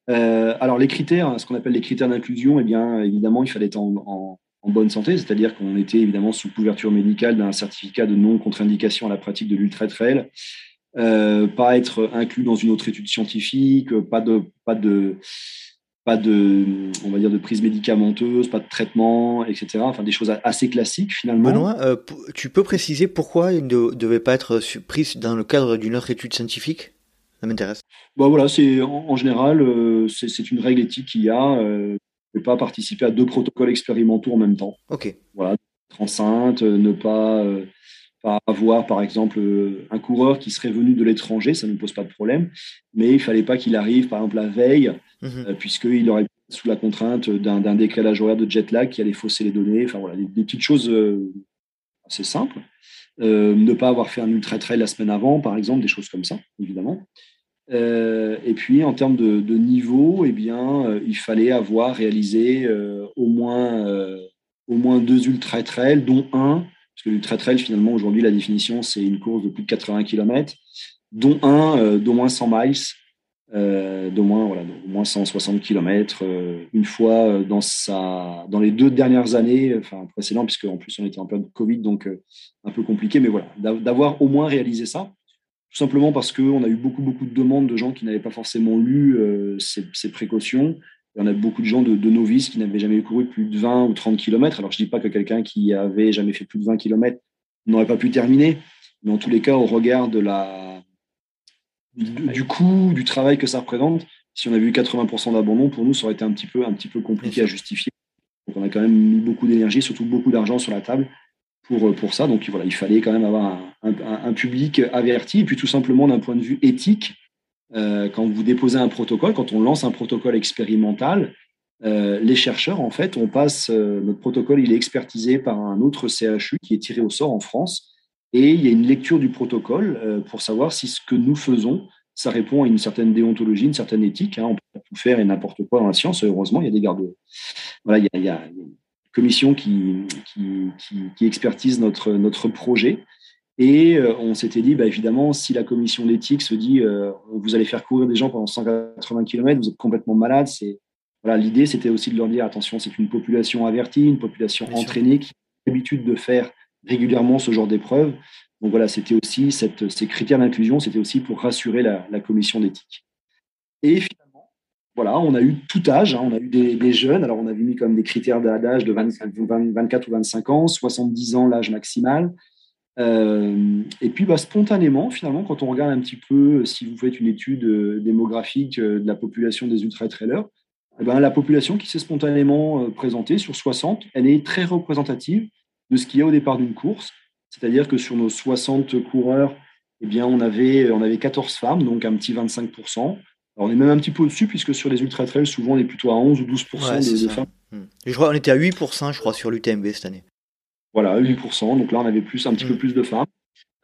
Euh, alors les critères, ce qu'on appelle les critères d'inclusion, eh bien évidemment il fallait être en, en, bonne santé, c'est-à-dire qu'on était évidemment sous couverture médicale d'un certificat de non contre-indication à la pratique de l'ultra trail, euh, pas être inclus dans une autre étude scientifique, pas de pas de pas de, on va dire, de prise médicamenteuse, pas de traitement, etc. Enfin, des choses assez classiques finalement. Benoît, euh, tu peux préciser pourquoi il ne devait pas être prise dans le cadre d'une autre étude scientifique? Ça m'intéresse. Bon, bah, voilà, c'est en, général, euh, c'est une règle éthique qu'il y a. Euh, ne pas participer à deux protocoles expérimentaux en même temps. Ok. Voilà, être enceinte, ne pas avoir, par exemple, un coureur qui serait venu de l'étranger, ça ne pose pas de problème, mais il fallait pas qu'il arrive, par exemple, la veille, mhm. euh, puisqu'il aurait sous la contrainte d'un décalage horaire de jet lag qui allait fausser les données. Enfin voilà, des, petites choses euh, assez simples. Euh, ne pas avoir fait un ultra trail la semaine avant, par exemple, des choses comme ça, évidemment. et puis en termes de, de niveau, eh bien, il fallait avoir réalisé au moins au moins deux ultra trails, dont un parce que l'ultra trail, finalement, aujourd'hui, la définition, c'est une course de plus de 80 km, dont un euh, d'au moins 100 miles, euh, d'au moins, voilà, moins 160 km, euh, une fois dans, les deux dernières années, enfin précédentes, puisque en plus on était en période de Covid, donc un peu compliqué, mais voilà, d'avoir au moins réalisé ça, tout simplement parce qu'on a eu beaucoup, beaucoup de demandes de gens qui n'avaient pas forcément lu ces, précautions, il y en a beaucoup de gens de, novices qui n'avaient jamais couru plus de 20 ou 30 km. Alors, je ne dis pas que quelqu'un qui avait jamais fait plus de 20 km n'aurait pas pu terminer, mais en tous les cas, au regard de la, du, coût, du travail que ça représente, si on avait eu 80% d'abandon, pour nous, ça aurait été un petit peu, un petit peu compliqué à justifier. Donc, on a quand même mis beaucoup d'énergie, surtout beaucoup d'argent sur la table pour, pour ça. Donc, voilà, il fallait quand même avoir un, un public averti. Et puis, tout simplement, d'un point de vue éthique, euh, quand vous déposez un protocole, quand on lance un protocole expérimental, euh, les chercheurs, en fait, on passe, euh, notre protocole, il est expertisé par un autre CHU qui est tiré au sort en France. Et il y a une lecture du protocole pour savoir si ce que nous faisons, ça répond à une certaine déontologie, une certaine éthique. Hein. On peut tout faire et n'importe quoi dans la science. Heureusement, il y a des gardes. Voilà, il y a, une commission qui, qui expertise notre, notre projet. Et euh, on s'était dit, bah, évidemment, si la commission d'éthique se dit, euh, vous allez faire courir des gens pendant 180 km, vous êtes complètement malade, c'est voilà, l'idée, c'était aussi de leur dire, attention, c'est une population avertie, une population entraînée qui a l'habitude de faire régulièrement ce genre d'épreuves. Donc voilà, c'était aussi cette, ces critères d'inclusion, c'était aussi pour rassurer la, la commission d'éthique. Et finalement, voilà, on a eu tout âge, hein, on a eu des, des, jeunes. Alors, on avait mis comme des critères d'âge de 24 ou 25 ans, 70 ans l'âge maximal, euh, et puis, bah, spontanément, finalement, quand on regarde un petit peu, si vous faites une étude euh, démographique euh, de la population des ultra-trailers, eh ben, la population qui s'est spontanément présentée sur 60, elle est très représentative de ce qu'il y a au départ d'une course. C'est-à-dire que sur nos 60 coureurs, eh bien, on, avait, on avait 14 femmes, donc un petit 25%. Alors, on est même un petit peu au-dessus, puisque sur les ultra-trails, souvent, on est plutôt à 11 ou 12% de, femmes. Hmm. Je crois qu'on était à 8%, je crois, sur l'UTMB cette année. Voilà, 8%. Donc là, on avait plus, un petit peu mm. plus de femmes.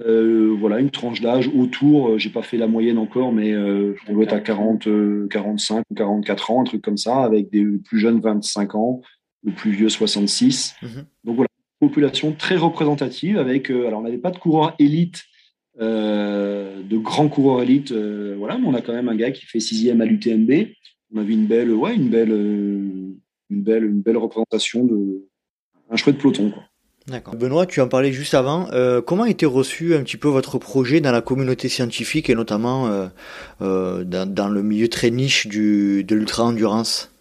Euh, voilà, une tranche d'âge autour, euh, j'ai pas fait la moyenne encore, mais euh, on doit être à 40, 45 ou 44 ans, un truc comme ça, avec des plus jeunes 25 ans, le plus vieux 66. Mm-hmm. Donc voilà, population très représentative avec, alors on n'avait pas de coureurs élite, de grands coureurs élites, voilà, mais on a quand même un gars qui fait sixième à l'UTMB. On avait une belle, ouais, une belle, une belle, une belle représentation de un chouette peloton. Quoi. D'accord. Benoît, tu en parlais juste avant. Euh, comment a été reçu un petit peu votre projet dans la communauté scientifique et notamment euh, euh, dans, le milieu très niche du, de l'ultra-endurance?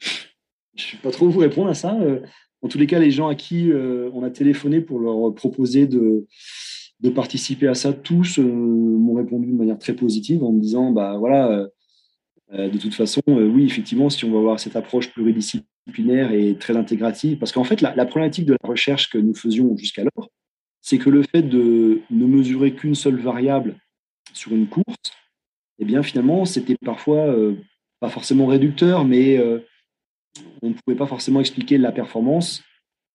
Je ne sais pas trop vous répondre à ça. En tous les cas, les gens à qui on a téléphoné pour leur proposer de, de participer à ça, tous m'ont répondu de manière très positive en me disant, bah voilà, de toute façon, oui, effectivement, si on va avoir cette approche pluridisciplinaire et très intégrative, parce qu'en fait, la, problématique de la recherche que nous faisions jusqu'alors, c'est que le fait de ne mesurer qu'une seule variable sur une course, eh bien finalement, c'était parfois pas forcément réducteur, mais on ne pouvait pas forcément expliquer la performance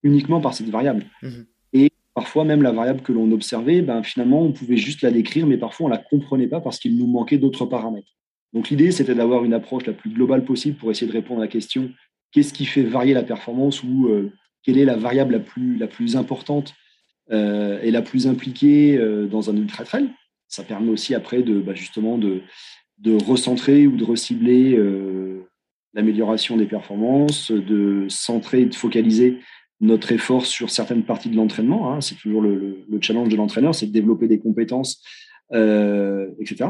uniquement par cette variable. Mmh et parfois, même la variable que l'on observait, ben, finalement, on pouvait juste la décrire, mais parfois, on ne la comprenait pas parce qu'il nous manquait d'autres paramètres. Donc, l'idée, c'était d'avoir une approche la plus globale possible pour essayer de répondre à la question qu'est-ce qui fait varier la performance ou euh, quelle est la variable la plus, importante euh, et la plus impliquée euh, dans un ultra trail. Ça permet aussi après de bah, justement de, recentrer ou de recibler l'amélioration des performances, de centrer et de focaliser notre effort sur certaines parties de l'entraînement. Hein. c'est toujours le, challenge de l'entraîneur, c'est de développer des compétences, etc.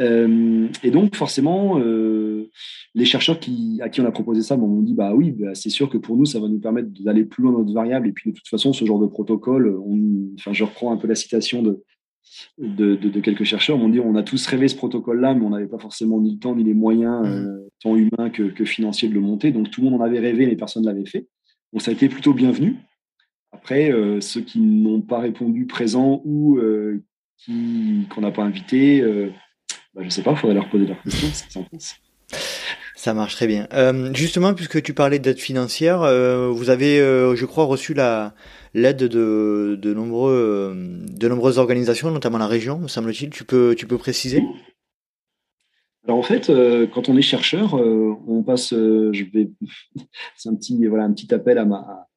Euh, et donc, forcément, euh, les chercheurs qui, à qui on a proposé ça m'ont dit bah oui, bah, c'est sûr que pour nous, ça va nous permettre d'aller plus loin dans notre variable. Et puis, de toute façon, ce genre de protocole, enfin, je reprends un peu la citation de, de, quelques chercheurs, m'ont dit on a tous rêvé ce protocole-là, mais on n'avait pas forcément ni le temps ni les moyens, mmh. tant humains que, que, financiers, de le monter. Donc, tout le monde en avait rêvé, mais personne ne l'avait fait. Donc ça a été plutôt bienvenu. Après, euh, ceux qui n'ont pas répondu présent ou euh, qu'on n'a pas invité, euh, bah, je ne sais pas, il faudrait leur poser leurs questions, ce qu'ils en pensent. Ça marche très bien. justement, puisque tu parlais d'aide financière, vous avez, je crois, reçu la l'aide de, de, nombreux, de nombreuses organisations, notamment la région, me semble-t-il. Tu peux, tu peux préciser? Alors en fait, euh, quand on est chercheur, euh, on passe, euh, je vais, c'est un petit, voilà, un petit appel à ma,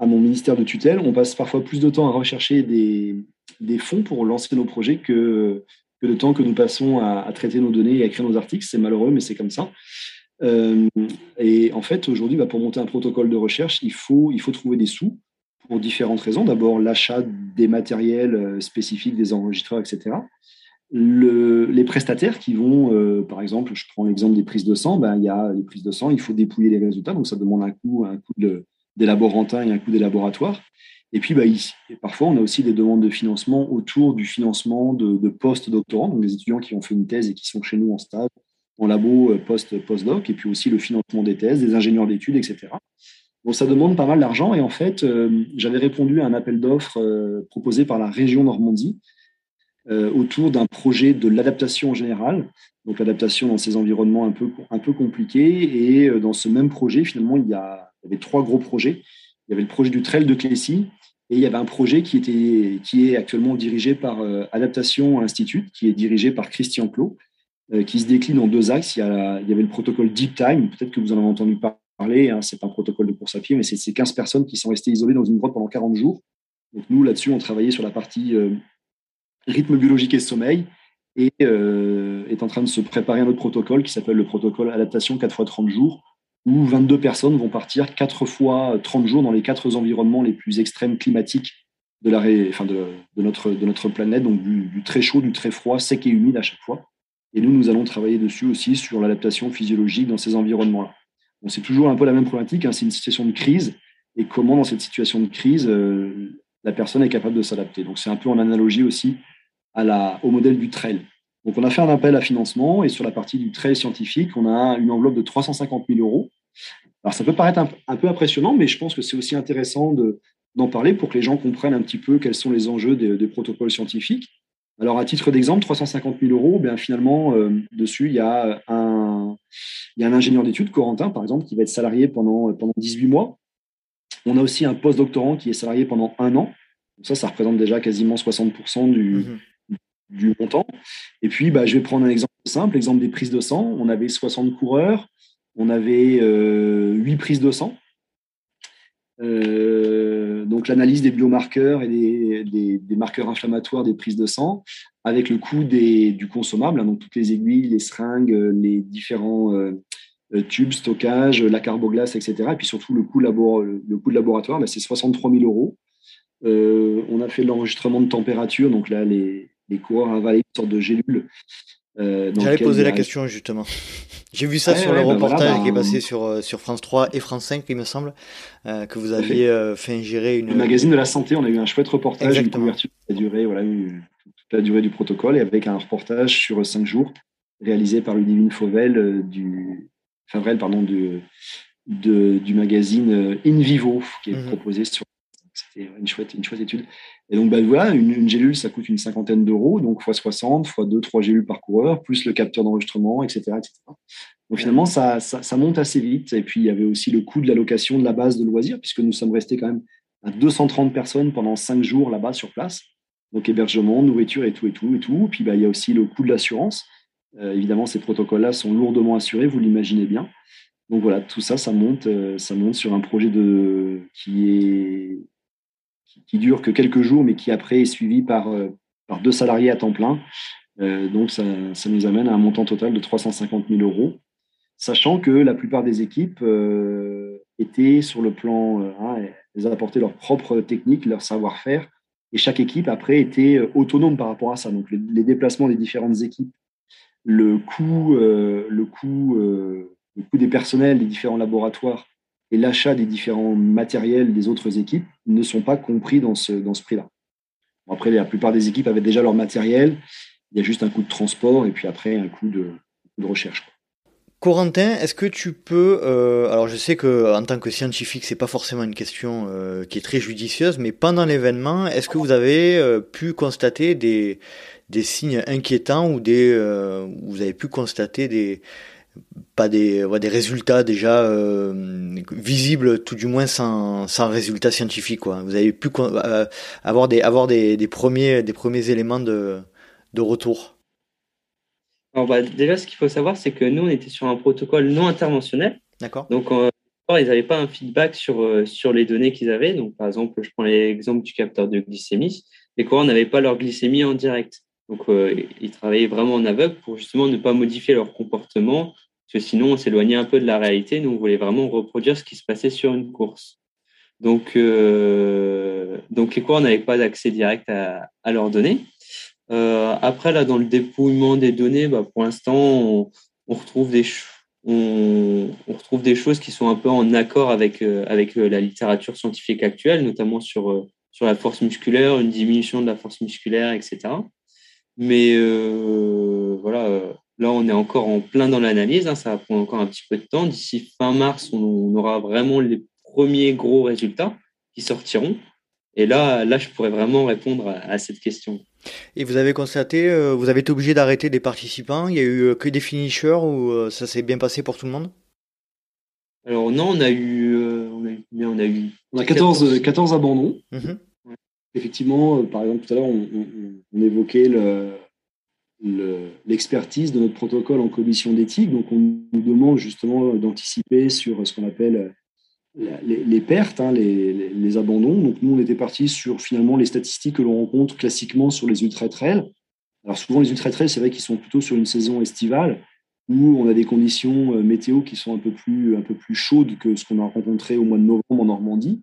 à mon ministère de tutelle. On passe parfois plus de temps à rechercher des, des fonds pour lancer nos projets que, que le temps que nous passons à, traiter nos données et à écrire nos articles. C'est malheureux, mais c'est comme ça. et en fait, aujourd'hui, bah, pour monter un protocole de recherche, il faut, il faut trouver des sous pour différentes raisons. D'abord, l'achat des matériels spécifiques, des enregistreurs, etc les prestataires qui vont, euh, par exemple, je prends l'exemple des prises de sang, ben, il y a les prises de sang, il faut dépouiller les résultats, donc ça demande un coût, un coût de, et un coût des laboratoires. Et puis, bah, parfois, on a aussi des demandes de financement autour du financement de, post-doctorants, donc des étudiants qui ont fait une thèse et qui sont chez nous en stage, en labo euh, post-doc, et puis aussi le financement des thèses, des ingénieurs d'études, etc. Donc, ça demande pas mal d'argent. Et en fait, euh, j'avais répondu à un appel d'offres proposé par la région Normandie, euh, autour d'un projet de l'adaptation en général, donc l'adaptation dans ces environnements un peu, un peu compliqués. Et euh, dans ce même projet, finalement, il y, a, il y avait trois gros projets. Il y avait le projet du trail de Clécy, et il y avait un projet qui, était, qui est actuellement dirigé par euh, Adaptation Institute, qui est dirigé par Christian Clot, qui se décline en deux axes. Il y, avait le protocole Deep Time, peut-être que vous en avez entendu parler, hein, c'est un protocole de course à pied, mais c'est 15 personnes qui sont restées isolées dans une grotte pendant 40 jours. Donc nous, là-dessus, on travaillait sur la partie rythme biologique et sommeil, et euh, est en train de se préparer un autre protocole qui s'appelle le protocole adaptation 4 x 30 jours, où 22 personnes vont partir 4 fois 30 jours dans les quatre environnements les plus extrêmes climatiques de, la, enfin de, notre, de notre planète, donc du, très chaud, du très froid, sec et humide à chaque fois. Et nous, nous allons travailler dessus aussi sur l'adaptation physiologique dans ces environnements-là. c'est toujours un peu la même problématique, hein, c'est une situation de crise, et comment dans cette situation de crise, euh, la personne est capable de s'adapter? Donc c'est un peu en analogie aussi au modèle du trail. Donc, on a fait un appel à financement et sur la partie du trail scientifique, on a une enveloppe de 350 000 euros. Alors, ça peut paraître un, peu impressionnant, mais je pense que c'est aussi intéressant d'en parler pour que les gens comprennent un petit peu quels sont les enjeux des, protocoles scientifiques. Alors, à titre d'exemple, 350 000 euros, bien finalement, euh, dessus, il y, a un, il y a un ingénieur d'études, Corentin, par exemple, qui va être salarié pendant, pendant 18 mois. On a aussi un post-doctorant qui est salarié pendant un an. ça, ça représente déjà quasiment 60% du, mmh du montant. Et puis, bah, je vais prendre un exemple simple, l'exemple des prises de sang. On avait 60 coureurs, on avait euh, 8 prises de sang. Euh, donc l'analyse des biomarqueurs et des, marqueurs inflammatoires des prises de sang, avec le coût du consommable, hein, donc toutes les aiguilles, les seringues, les différents euh, tubes, stockage, la carboglace, etc. Et puis surtout le coût, de laboratoire, c'est 63 000 euros. Euh, on a fait l'enregistrement de température, donc là les, les coureurs avalent une sorte de gélule J'allais poser la question justement. J'ai vu ça sur le bah reportage qui est passé sur, sur France 3 et France 5, il me semble, que vous aviez fait ingérer une. Le magazine de la santé, on a eu un chouette reportage, une couverture qui a duré voilà, toute la durée du protocole et avec un reportage sur cinq jours réalisé par Ludivine Fauvel du, Favrel, pardon, du, du magazine In Vivo qui est mhm. proposé sur. C'était une chouette, une chouette étude. Et donc, bah, voilà, une, gélule, ça coûte une cinquantaine d'euros, donc x 60, x 2, 3 gélules par coureur, plus le capteur d'enregistrement, etc.. Donc finalement, ça, ça, monte assez vite. Et puis, il y avait aussi le coût de l'allocation de la base de loisirs, puisque nous sommes restés quand même à 230 personnes pendant 5 jours là-bas sur place. Donc hébergement, nourriture et tout, et tout, et tout. Puis, bah, il y a aussi le coût de l'assurance. Euh, évidemment, ces protocoles-là sont lourdement assurés, vous l'imaginez bien. Donc voilà, tout ça, ça monte, euh, ça monte sur un projet de, qui est qui, dure que quelques jours, mais qui après est suivi par, euh, par deux salariés à temps plein. Euh, donc ça, ça, nous amène à un montant total de 350 000 euros, sachant que la plupart des équipes étaient sur le plan, hein, elles apportaient leur propre technique, leur savoir-faire, et chaque équipe après était autonome par rapport à ça. Donc les, déplacements des différentes équipes, le coût, le coût le coût des personnels des différents laboratoires et l'achat des différents matériels des autres équipes ne sont pas compris dans ce, dans ce prix-là. Après, la plupart des équipes avaient déjà leur matériel. Il y a juste un coût de transport et puis après un coût de, de recherche. Corentin, est-ce que tu peux, euh, alors je sais que en tant que scientifique, c'est pas forcément une question euh, qui est très judicieuse, mais pendant l'événement, est-ce que vous avez euh, pu constater des, des signes inquiétants ou des, vous avez pu constater des, pas des, des résultats déjà euh, visibles, tout du moins sans, sans résultats scientifiques. Quoi. Vous avez pu euh, avoir, des, avoir des, des, premiers, des premiers éléments de, de retour. Alors bah, déjà, ce qu'il faut savoir, c'est que nous, on était sur un protocole non interventionnel. D'accord. Donc, euh, ils n'avaient pas un feedback sur, sur les données qu'ils avaient. Donc, par exemple, je prends l'exemple du capteur de glycémie. Les coureurs n'avaient pas leur glycémie en direct. Donc, ils travaillaient vraiment en aveugle pour justement ne pas modifier leur comportement parce que sinon on s'éloignait un peu de la réalité. Nous, on voulait vraiment reproduire ce qui se passait sur une course. Donc, euh, donc les coureurs n'avaient pas d'accès direct à, leurs données. Euh, après, là, dans le dépouillement des données, bah, pour l'instant, on, retrouve des choses qui sont un peu en accord avec, euh, avec la littérature scientifique actuelle, notamment sur, sur la force musculaire, une diminution de la force musculaire, etc. Mais voilà, Là, on est encore en plein dans l'analyse. Hein, ça va prendre encore un petit peu de temps. D'ici fin mars, on, aura vraiment les premiers gros résultats qui sortiront. Et là, là, je pourrais vraiment répondre à, cette question. Et vous avez constaté, euh, vous avez été obligé d'arrêter des participants? Il y a eu euh, que des finishers ou euh, ça s'est bien passé pour tout le monde? Alors non, on a eu, on a eu, on a eu, on a 14, 14 abandons. Mhm. Effectivement, par exemple, tout à l'heure, on évoquait le, l'expertise de notre protocole en commission d'éthique. Donc, on nous demande justement d'anticiper sur ce qu'on appelle les, pertes, hein, les, abandons. Donc, nous, on était parti sur finalement les statistiques que l'on rencontre classiquement sur les ultra-trails. Alors, souvent, les ultra-trails, c'est vrai qu'ils sont plutôt sur une saison estivale où on a des conditions euh, météo qui sont un peu plus, un peu plus chaudes que ce qu'on a rencontré au mois de novembre en Normandie.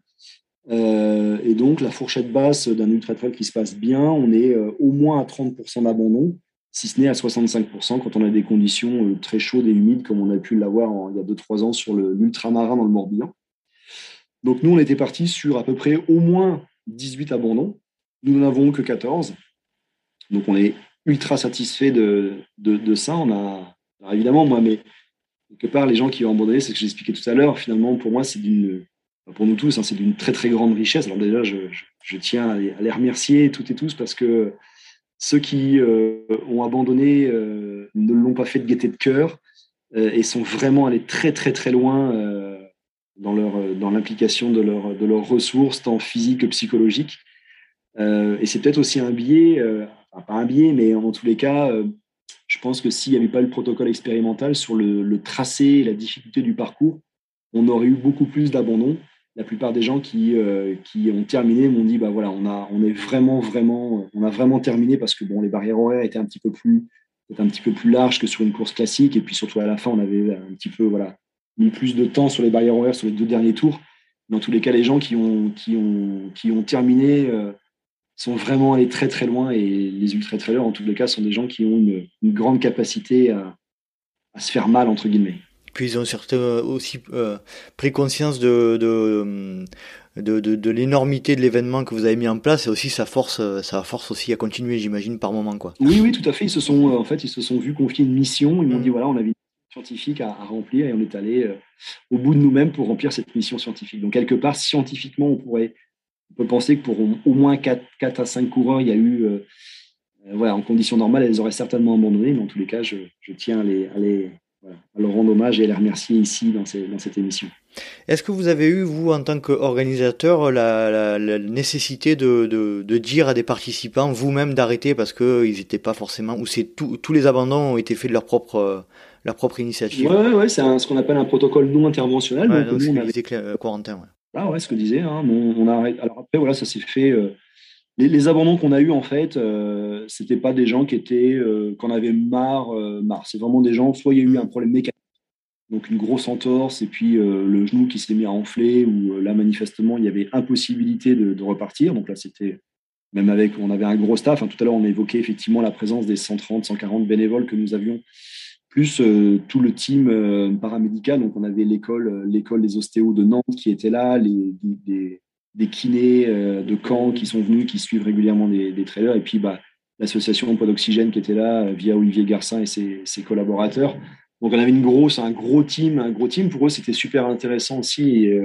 Euh, et donc, la fourchette basse d'un ultra-trail qui se passe bien, on est euh, au moins à 30% d'abandon si ce n'est à 65% quand on a des conditions euh, très chaudes et humides, comme on a pu l'avoir il y a 2-3 ans sur l'ultramarin dans le Morbihan. Donc nous, on était parti sur à peu près au moins 18 abandons. Nous n'en avons que 14. Donc on est ultra satisfait de, ça. On a, évidemment, moi, mais quelque part, les gens qui ont abandonné, c'est ce que j'expliquais tout à l'heure, finalement, pour moi, c'est d'une, pour nous tous, hein, c'est d'une très très grande richesse. Alors déjà, je, tiens à les, remercier toutes et tous parce que ceux qui euh, ont abandonné euh, ne l'ont pas fait de gaieté de cœur euh, et sont vraiment allés très très très loin dans leur dans l'implication de, leur, de leurs ressources tant physiques que psychologiques. et c'est peut-être aussi un biais, enfin, pas un biais, mais en tous les cas, je pense que s'il n'y avait pas le protocole expérimental sur le, le tracé et la difficulté du parcours, on aurait eu beaucoup plus d'abandon la plupart des gens qui, euh, qui ont terminé m'ont dit bah voilà on a on est vraiment vraiment on a vraiment terminé parce que bon les barrières horaires étaient un petit peu plus un petit peu plus larges que sur une course classique. Et puis surtout à la fin on avait un petit peu voilà mis plus de temps sur les barrières horaires sur les deux derniers tours. Dans tous les cas les gens qui ont qui ont qui ont terminé euh, sont vraiment allés très très loin. Et les ultra-trailers, en tous les cas, sont des gens qui ont une, grande capacité à, se faire mal, entre guillemets. Puis ils ont certainement aussi euh, pris conscience de, de, de, l'énormité de l'événement que vous avez mis en place et aussi sa force, sa force aussi à continuer, j'imagine, par moment. Quoi. Oui, oui, tout à fait. Ils se sont, en fait, ils se sont vus confier une mission. Ils m'ont mm. dit voilà, on avait une scientifique à, remplir et on est allé euh, au bout de nous-mêmes pour remplir cette mission scientifique. Donc, quelque part, scientifiquement, on pourrait on peut penser que pour au moins 4, 4 à 5 coureurs, il y a eu, euh, euh, voilà, en conditions normales, elles auraient certainement abandonné, mais en tous les cas, je, tiens à, les, à, leur rendre hommage et les remercier ici dans, dans cette émission. Est-ce que vous avez eu, vous, en tant qu'organisateur, la, la, nécessité de, de, dire à des participants, vous-même, d'arrêter parce qu'ils n'étaient pas forcément, ou c'est tous les abandons ont été faits de leur propre, leur propre initiative? Oui, ouais, c'est ce qu'on appelle un protocole non interventionnel. donc, donc, nous, on avait... Corentin, ouais. Ah ouais, ce que disait. Hein, on, a... Alors après, voilà, ça s'est fait. Euh, les, abandons qu'on a eus, en fait, euh, c'était pas des gens qui étaient, euh, qu'on avait marre, marre. C'est vraiment des gens, soit il y a eu un problème mécanique, donc une grosse entorse, et puis le genou qui s'est mis à enfler, ou là, manifestement, il y avait impossibilité de, de repartir. Donc là, c'était même avec, on avait un gros staff. Hein, tout à l'heure, on a évoqué effectivement la présence des 130, 140 bénévoles que nous avions plus euh, tout le team euh, paramédical. Donc, on avait l'école, euh, l'école des ostéos de Nantes qui était là, les, des, kinés de Caen qui sont venus, qui suivent régulièrement des, trailers, et puis bah, l'association Poids d'Oxygène qui était là via Olivier Garcin et ses, collaborateurs. Donc, on avait une grosse, un gros team, un gros team. Pour eux, c'était super intéressant aussi. Et,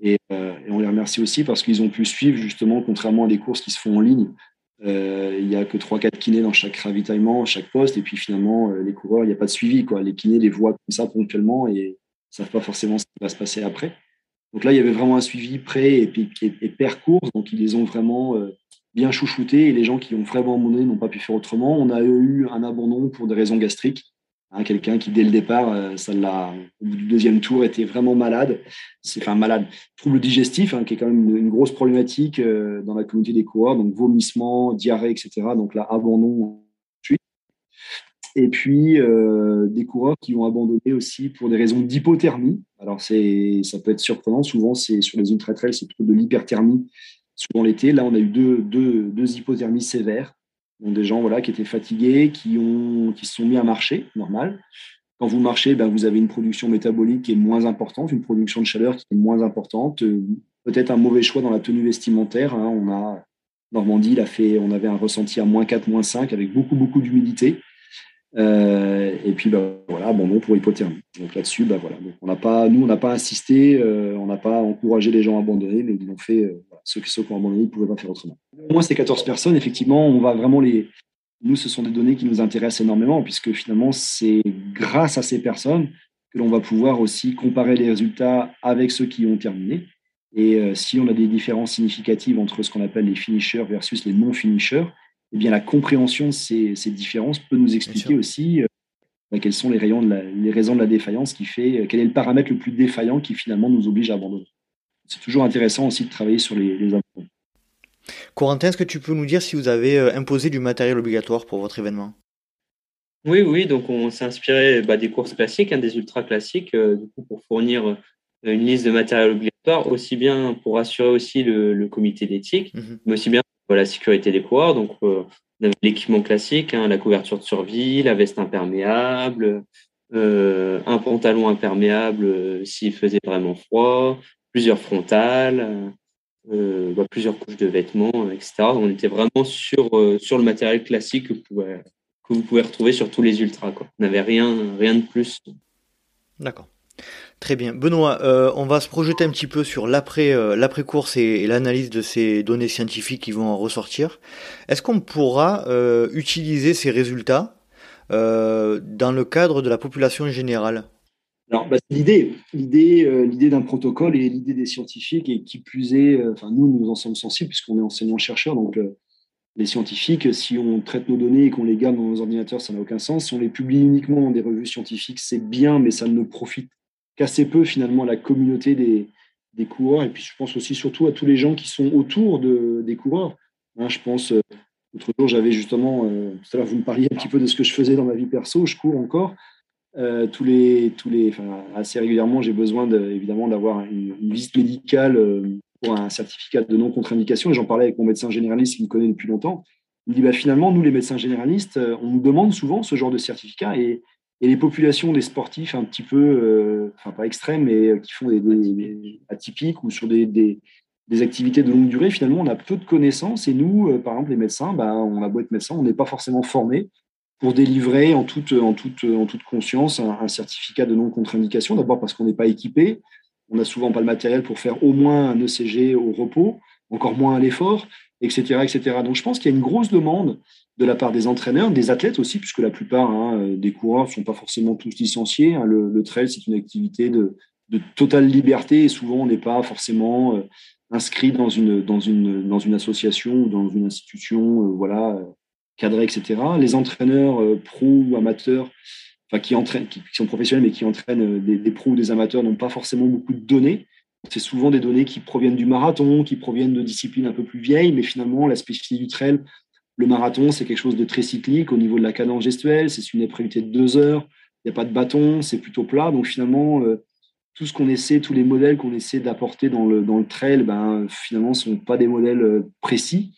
et, on les remercie aussi parce qu'ils ont pu suivre justement, contrairement à des courses qui se font en ligne, euh, il n'y a que 3-4 kinés dans chaque ravitaillement, chaque poste. Et puis finalement, euh, les coureurs, il n'y a pas de suivi. Quoi. Les kinés les voient comme ça ponctuellement et ne savent pas forcément ce qui va se passer après. Donc là, il y avait vraiment un suivi pré et, et, et pair course. Donc ils les ont vraiment euh, bien chouchoutés. Et les gens qui ont vraiment abandonné n'ont pas pu faire autrement. On a eu un abandon pour des raisons gastriques. Hein, quelqu'un qui, dès le départ, euh, ça l'a, au bout du deuxième tour, était vraiment malade. C'est enfin malade, trouble digestif, hein, qui est quand même une, grosse problématique euh, dans la communauté des coureurs, donc vomissement, diarrhée, etc. Donc là, abandon et puis euh, des coureurs qui ont abandonné aussi pour des raisons d'hypothermie. Alors c'est, ça peut être surprenant. Souvent, c'est sur les ultra trails, c'est plutôt de l'hyperthermie. Souvent l'été, là, on a eu deux, deux, deux hypothermies sévères donc des gens voilà, qui étaient fatigués, qui, ont, qui se sont mis à marcher, normal. Quand vous marchez, ben, vous avez une production métabolique qui est moins importante, une production de chaleur qui est moins importante. Euh, peut-être un mauvais choix dans la tenue vestimentaire. Hein. On a, Normandie, on avait un ressenti à moins 4, moins 5 avec beaucoup, beaucoup d'humidité. Euh, et puis ben, voilà, bon pour hypothermie. Donc là-dessus, ben, voilà. On n'a pas, nous, on n'a pas insisté, euh, on n'a pas encouragé les gens à abandonner, mais ils l'ont fait. Euh, ceux, ceux qui ont abandonné, ils ne pouvaient pas faire autrement. Au moins ces 14 personnes, effectivement, on va vraiment les. Nous, ce sont des données qui nous intéressent énormément, puisque finalement, c'est grâce à ces personnes que l'on va pouvoir aussi comparer les résultats avec ceux qui ont terminé. Et si on a des différences significatives entre ce qu'on appelle les finishers versus les non-finishers, eh bien, la compréhension de ces, différences peut nous expliquer aussi euh, bah, quels sont les, rayons de les raisons de la défaillance qui fait, euh, quel est le paramètre le plus défaillant qui finalement nous oblige à abandonner. C'est toujours intéressant aussi de travailler sur les, les Corentin, est-ce que tu peux nous dire si vous avez euh, imposé du matériel obligatoire pour votre événement? Oui, oui, donc on s'est inspiré bah, des courses classiques, hein, des ultra classiques, du coup, pour fournir une liste de matériel obligatoire, aussi bien pour assurer aussi le, comité d'éthique, mhm. mais aussi bien la sécurité des coureurs. Donc, euh, l'équipement classique, hein, la couverture de survie, la veste imperméable, euh, un pantalon imperméable euh, s'il faisait vraiment froid, plusieurs frontales, bah, plusieurs couches de vêtements, etc. On était vraiment sur, sur le matériel classique que vous, pouvez, que vous pouvez retrouver sur tous les ultras. Quoi. On n'avait rien, rien de plus. D'accord. Très bien. Benoît, euh, on va se projeter un petit peu sur euh, l'après course et, l'analyse de ces données scientifiques qui vont en ressortir. Est-ce qu'on pourra euh, utiliser ces résultats dans le cadre de la population générale? Bah, l'idée, l'idée, l'idée d'un protocole et l'idée des scientifiques, et qui plus est, enfin, nous, nous en sommes sensibles puisqu'on est enseignants-chercheurs, donc les scientifiques, si on traite nos données et qu'on les garde dans nos ordinateurs, ça n'a aucun sens. Si on les publie uniquement dans des revues scientifiques, c'est bien, mais ça ne profite qu'assez peu finalement la communauté des, coureurs. Et puis je pense aussi surtout à tous les gens qui sont autour de, des coureurs. Hein, je pense, euh, l'autre jour, j'avais justement, euh, tout à l'heure, vous me parliez un petit peu de ce que je faisais dans ma vie perso, je cours encore. Euh, tous les, tous les, assez régulièrement, j'ai besoin de, évidemment d'avoir une, visite médicale pour un certificat de non-contre-indication, et j'en parlais avec mon médecin généraliste qui me connaît depuis longtemps, il me dit bah, finalement, nous les médecins généralistes, on nous demande souvent ce genre de certificat, et, les populations des sportifs un petit peu, enfin pas extrêmes, mais qui font des, atypiques ou sur des, des, activités de longue durée, finalement, on a peu de connaissances, et nous, par exemple, les médecins, bah, on a beau être médecin, on n'est pas forcément formés pour délivrer en toute, en toute, en toute conscience un, certificat de non-contre-indication. D'abord parce qu'on n'est pas équipé, on n'a souvent pas le matériel pour faire au moins un ECG au repos, encore moins à l'effort, etc., etc. Donc je pense qu'il y a une grosse demande de la part des entraîneurs, des athlètes aussi, puisque la plupart hein, des coureurs ne sont pas forcément tous licenciés. Hein. Le, trail, c'est une activité de, de, totale liberté et souvent on n'est pas forcément euh, inscrit dans une, dans, une, dans une association ou dans une institution euh, voilà, cadrés, etc. Les entraîneurs euh, pro ou amateurs, enfin qui entraînent, qui, sont professionnels mais qui entraînent euh, des pros ou des amateurs, n'ont pas forcément beaucoup de données. C'est souvent des données qui proviennent du marathon, qui proviennent de disciplines un peu plus vieilles, mais finalement, la spécificité du trail, le marathon, c'est quelque chose de très cyclique au niveau de la cadence gestuelle. C'est une épreuve de deux heures. Il n'y a pas de bâton, c'est plutôt plat. Donc finalement, euh, tout ce qu'on essaie, tous les modèles qu'on essaie d'apporter dans le, trail, ben, finalement, ne sont pas des modèles euh, précis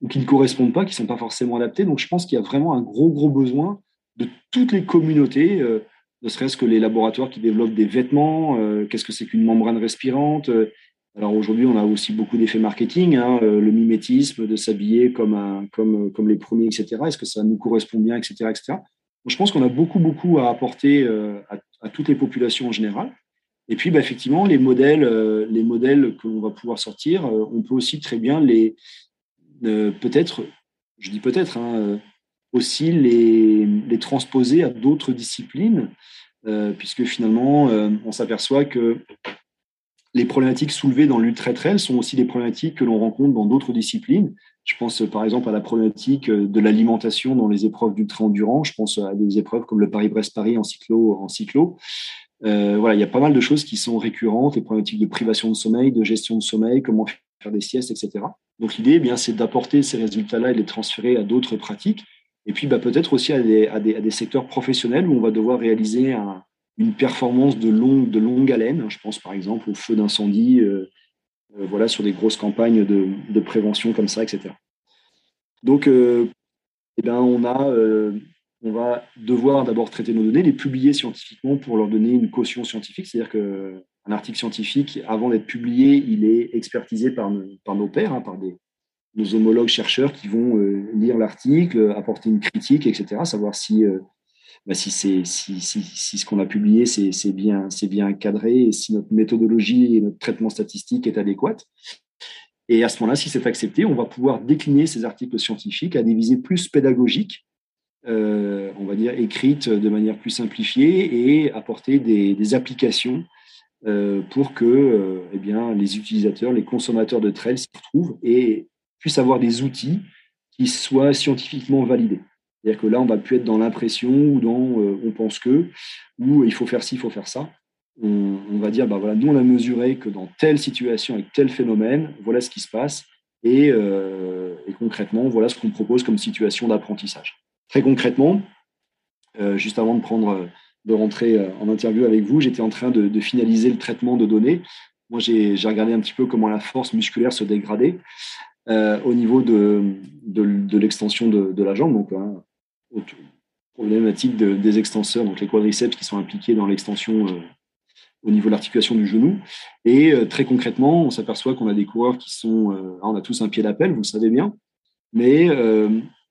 ou qui ne correspondent pas, qui ne sont pas forcément adaptés. Donc, je pense qu'il y a vraiment un gros, gros besoin de toutes les communautés, euh, ne serait-ce que les laboratoires qui développent des vêtements, qu'est-ce que c'est qu'une membrane respirante. Alors aujourd'hui, on a aussi beaucoup d'effets marketing, hein, le mimétisme, de s'habiller comme, comme, comme les premiers, etc. Est-ce que ça nous correspond bien, etc. etc. Je pense qu'on a beaucoup, beaucoup à apporter à, à toutes les populations en général. Et puis, bah, effectivement, les modèles, euh, les modèles que l'on va pouvoir sortir, euh, on peut aussi très bien les, euh, peut-être, je dis peut-être, hein, aussi les, les, transposer à d'autres disciplines, puisque finalement, on s'aperçoit que les problématiques soulevées dans l'ultra trail sont aussi des problématiques que l'on rencontre dans d'autres disciplines. Je pense par exemple à la problématique de l'alimentation dans les épreuves d'ultra endurance. Je pense à des épreuves comme le Paris-Brest-Paris en cyclo, en cyclo euh, voilà, il y a pas mal de choses qui sont récurrentes, les problématiques de privation de sommeil, de gestion de sommeil, comment faire des siestes, etc. Donc l'idée, eh bien, c'est d'apporter ces résultats-là et de les transférer à d'autres pratiques. Et puis bah, peut-être aussi à des, à, des, secteurs professionnels où on va devoir réaliser une performance de longue, de longue haleine. Je pense par exemple au feu d'incendie, euh, euh, voilà, sur des grosses campagnes de, de, prévention comme ça, etc. Donc, eh bien, on a on va devoir d'abord traiter nos données, les publier scientifiquement pour leur donner une caution scientifique. C'est-à-dire qu'un article scientifique, avant d'être publié, il est expertisé par, nos, pairs, hein, par nos homologues chercheurs qui vont euh, lire l'article, apporter une critique, etc., savoir si, euh, bah, si, ce qu'on a publié, c'est bien, cadré, et si notre méthodologie et notre traitement statistique est adéquate. Et à ce moment-là, si c'est accepté, on va pouvoir décliner ces articles scientifiques à des visées plus pédagogiques euh, on va dire, écrite de manière plus simplifiée et apporter des, applications euh, pour que euh, eh les utilisateurs, les consommateurs de trail s'y retrouvent et puissent avoir des outils qui soient scientifiquement validés. C'est-à-dire que là, on va plus être dans l'impression ou dans on pense que, ou il faut faire ci, il faut faire ça. On, va dire, bah voilà, nous, on a mesuré que dans telle situation, avec tel phénomène, voilà ce qui se passe. et concrètement, voilà ce qu'on propose comme situation d'apprentissage. Très concrètement, euh, juste avant de prendre, de rentrer euh, en interview avec vous, j'étais en train de, finaliser le traitement de données. Moi, j'ai regardé un petit peu comment la force musculaire se dégradait euh, au niveau de, de, l'extension de, la jambe, donc hein, problématique des extenseurs, donc les quadriceps qui sont impliqués dans l'extension au niveau de l'articulation du genou. Et très concrètement, on s'aperçoit qu'on a des coureurs qui sont, on a tous un pied d'appel, vous le savez bien, mais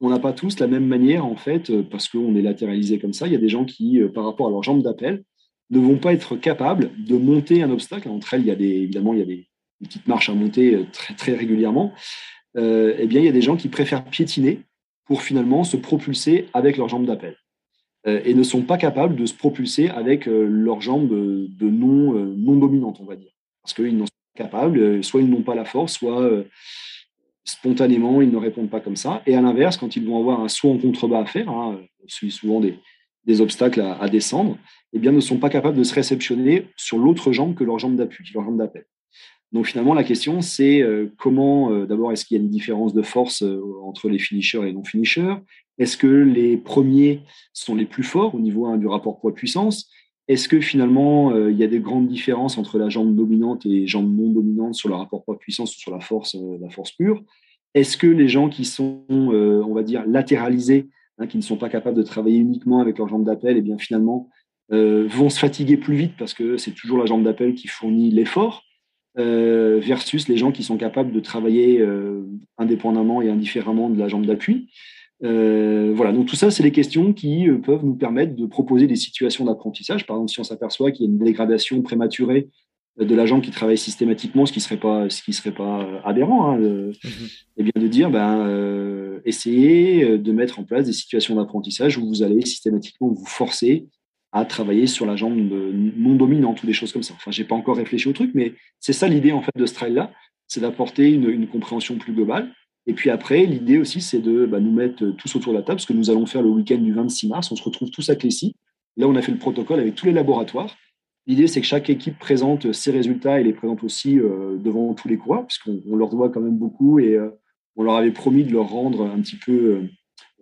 on n'a pas tous la même manière, en fait, euh, parce qu'on est latéralisé comme ça. Il y a des gens qui, euh, par rapport à leur jambe d'appel, ne vont pas être capables de monter un obstacle. Entre elles, il y a des, évidemment, il y a des, petites marches à monter euh, très, très régulièrement. eh bien, il y a des gens qui préfèrent piétiner pour finalement se propulser avec leur jambe d'appel et ne sont pas capables de se propulser avec leur jambe de non, non dominante, on va dire. Parce qu'ils n'en sont pas capables, soit ils n'ont pas la force, soit spontanément, ils ne répondent pas comme ça. Et à l'inverse, quand ils vont avoir un saut en contrebas à faire, hein, souvent des, obstacles à, descendre, eh bien, ne sont pas capables de se réceptionner sur l'autre jambe que leur jambe d'appui, leur jambe d'appel. Donc finalement, la question, c'est euh, comment, euh, d'abord, est-ce qu'il y a une différence de force euh, entre les finishers et les non-finishers? Est-ce que les premiers sont les plus forts au niveau du rapport poids-puissance? Est-ce que finalement, il y a des grandes différences entre la jambe dominante et jambe non dominante sur le rapport poids-puissance ou sur la force, la force pure? Est-ce que les gens qui sont, on va dire, latéralisés, hein, qui ne sont pas capables de travailler uniquement avec leur jambe d'appel, et eh bien finalement, vont se fatiguer plus vite parce que c'est toujours la jambe d'appel qui fournit l'effort? Euh, versus les gens qui sont capables de travailler euh, indépendamment et indifféremment de la jambe d'appui. Euh, voilà, donc tout ça, c'est des questions qui peuvent nous permettre de proposer des situations d'apprentissage. Par exemple, si on s'aperçoit qu'il y a une dégradation prématurée de la jambe qui travaille systématiquement, ce qui serait pas, ce qui serait pas aberrant, hein, mm-hmm. et eh bien de dire, ben, essayez de mettre en place des situations d'apprentissage où vous allez systématiquement vous forcer à travailler sur la jambe non dominante ou des choses comme ça. Enfin, j'ai pas encore réfléchi au truc, mais c'est ça l'idée en fait de ce trail-là, c'est d'apporter une, compréhension plus globale. Et puis après, l'idée aussi, c'est de bah, nous mettre tous autour de la table, ce que nous allons faire le week-end du 26 mars. On se retrouve tous à Clécy. Là, on a fait le protocole avec tous les laboratoires. L'idée, c'est que chaque équipe présente ses résultats et les présente aussi euh, devant tous les coureurs, puisqu'on leur doit quand même beaucoup et euh, on leur avait promis de leur rendre un petit peu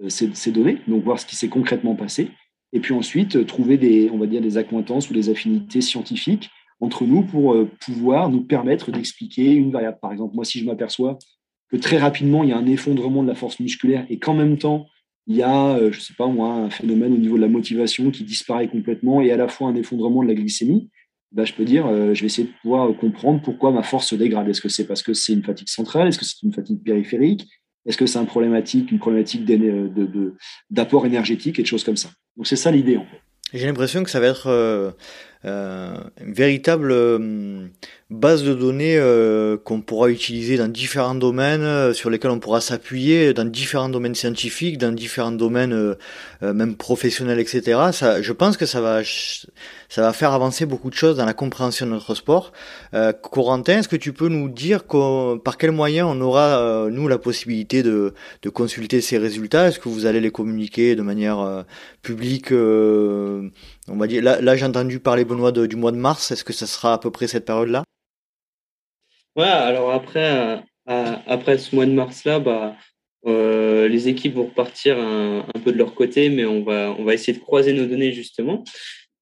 euh, ces, ces, données, donc voir ce qui s'est concrètement passé et puis ensuite euh, trouver des, on va dire, des accointances ou des affinités scientifiques entre nous pour euh, pouvoir nous permettre d'expliquer une variable. Par exemple, moi, si je m'aperçois que très rapidement, il y a un effondrement de la force musculaire et qu'en même temps, il y a, euh, je ne sais pas moi, un phénomène au niveau de la motivation qui disparaît complètement et à la fois un effondrement de la glycémie, bah, je peux dire, je vais essayer de pouvoir comprendre pourquoi ma force se dégrade. Est-ce que c'est parce que c'est une fatigue centrale? Est-ce que c'est une fatigue périphérique? Est-ce que c'est un problématique, une problématique d'apport énergétique et de choses comme ça? Donc c'est ça l'idée en fait. J'ai l'impression que ça va être euh, euh, une véritable euh, base de données euh, qu'on pourra utiliser dans différents domaines, euh, sur lesquels on pourra s'appuyer, dans différents domaines scientifiques, dans différents domaines même professionnels, etc. Ça, je pense que ça va, ça va faire avancer beaucoup de choses dans la compréhension de notre sport. Corentin, est-ce que tu peux nous dire par quels moyens on aura, nous, la possibilité de, de consulter ces résultats? Est-ce que vous allez les communiquer de manière publique on là, j'ai entendu parler Benoît du mois de mars. Est-ce que ça sera à peu près cette période-là? Ouais, alors après, euh, après ce mois de mars-là, bah, euh, les équipes vont repartir un, peu de leur côté, mais on va, essayer de croiser nos données justement.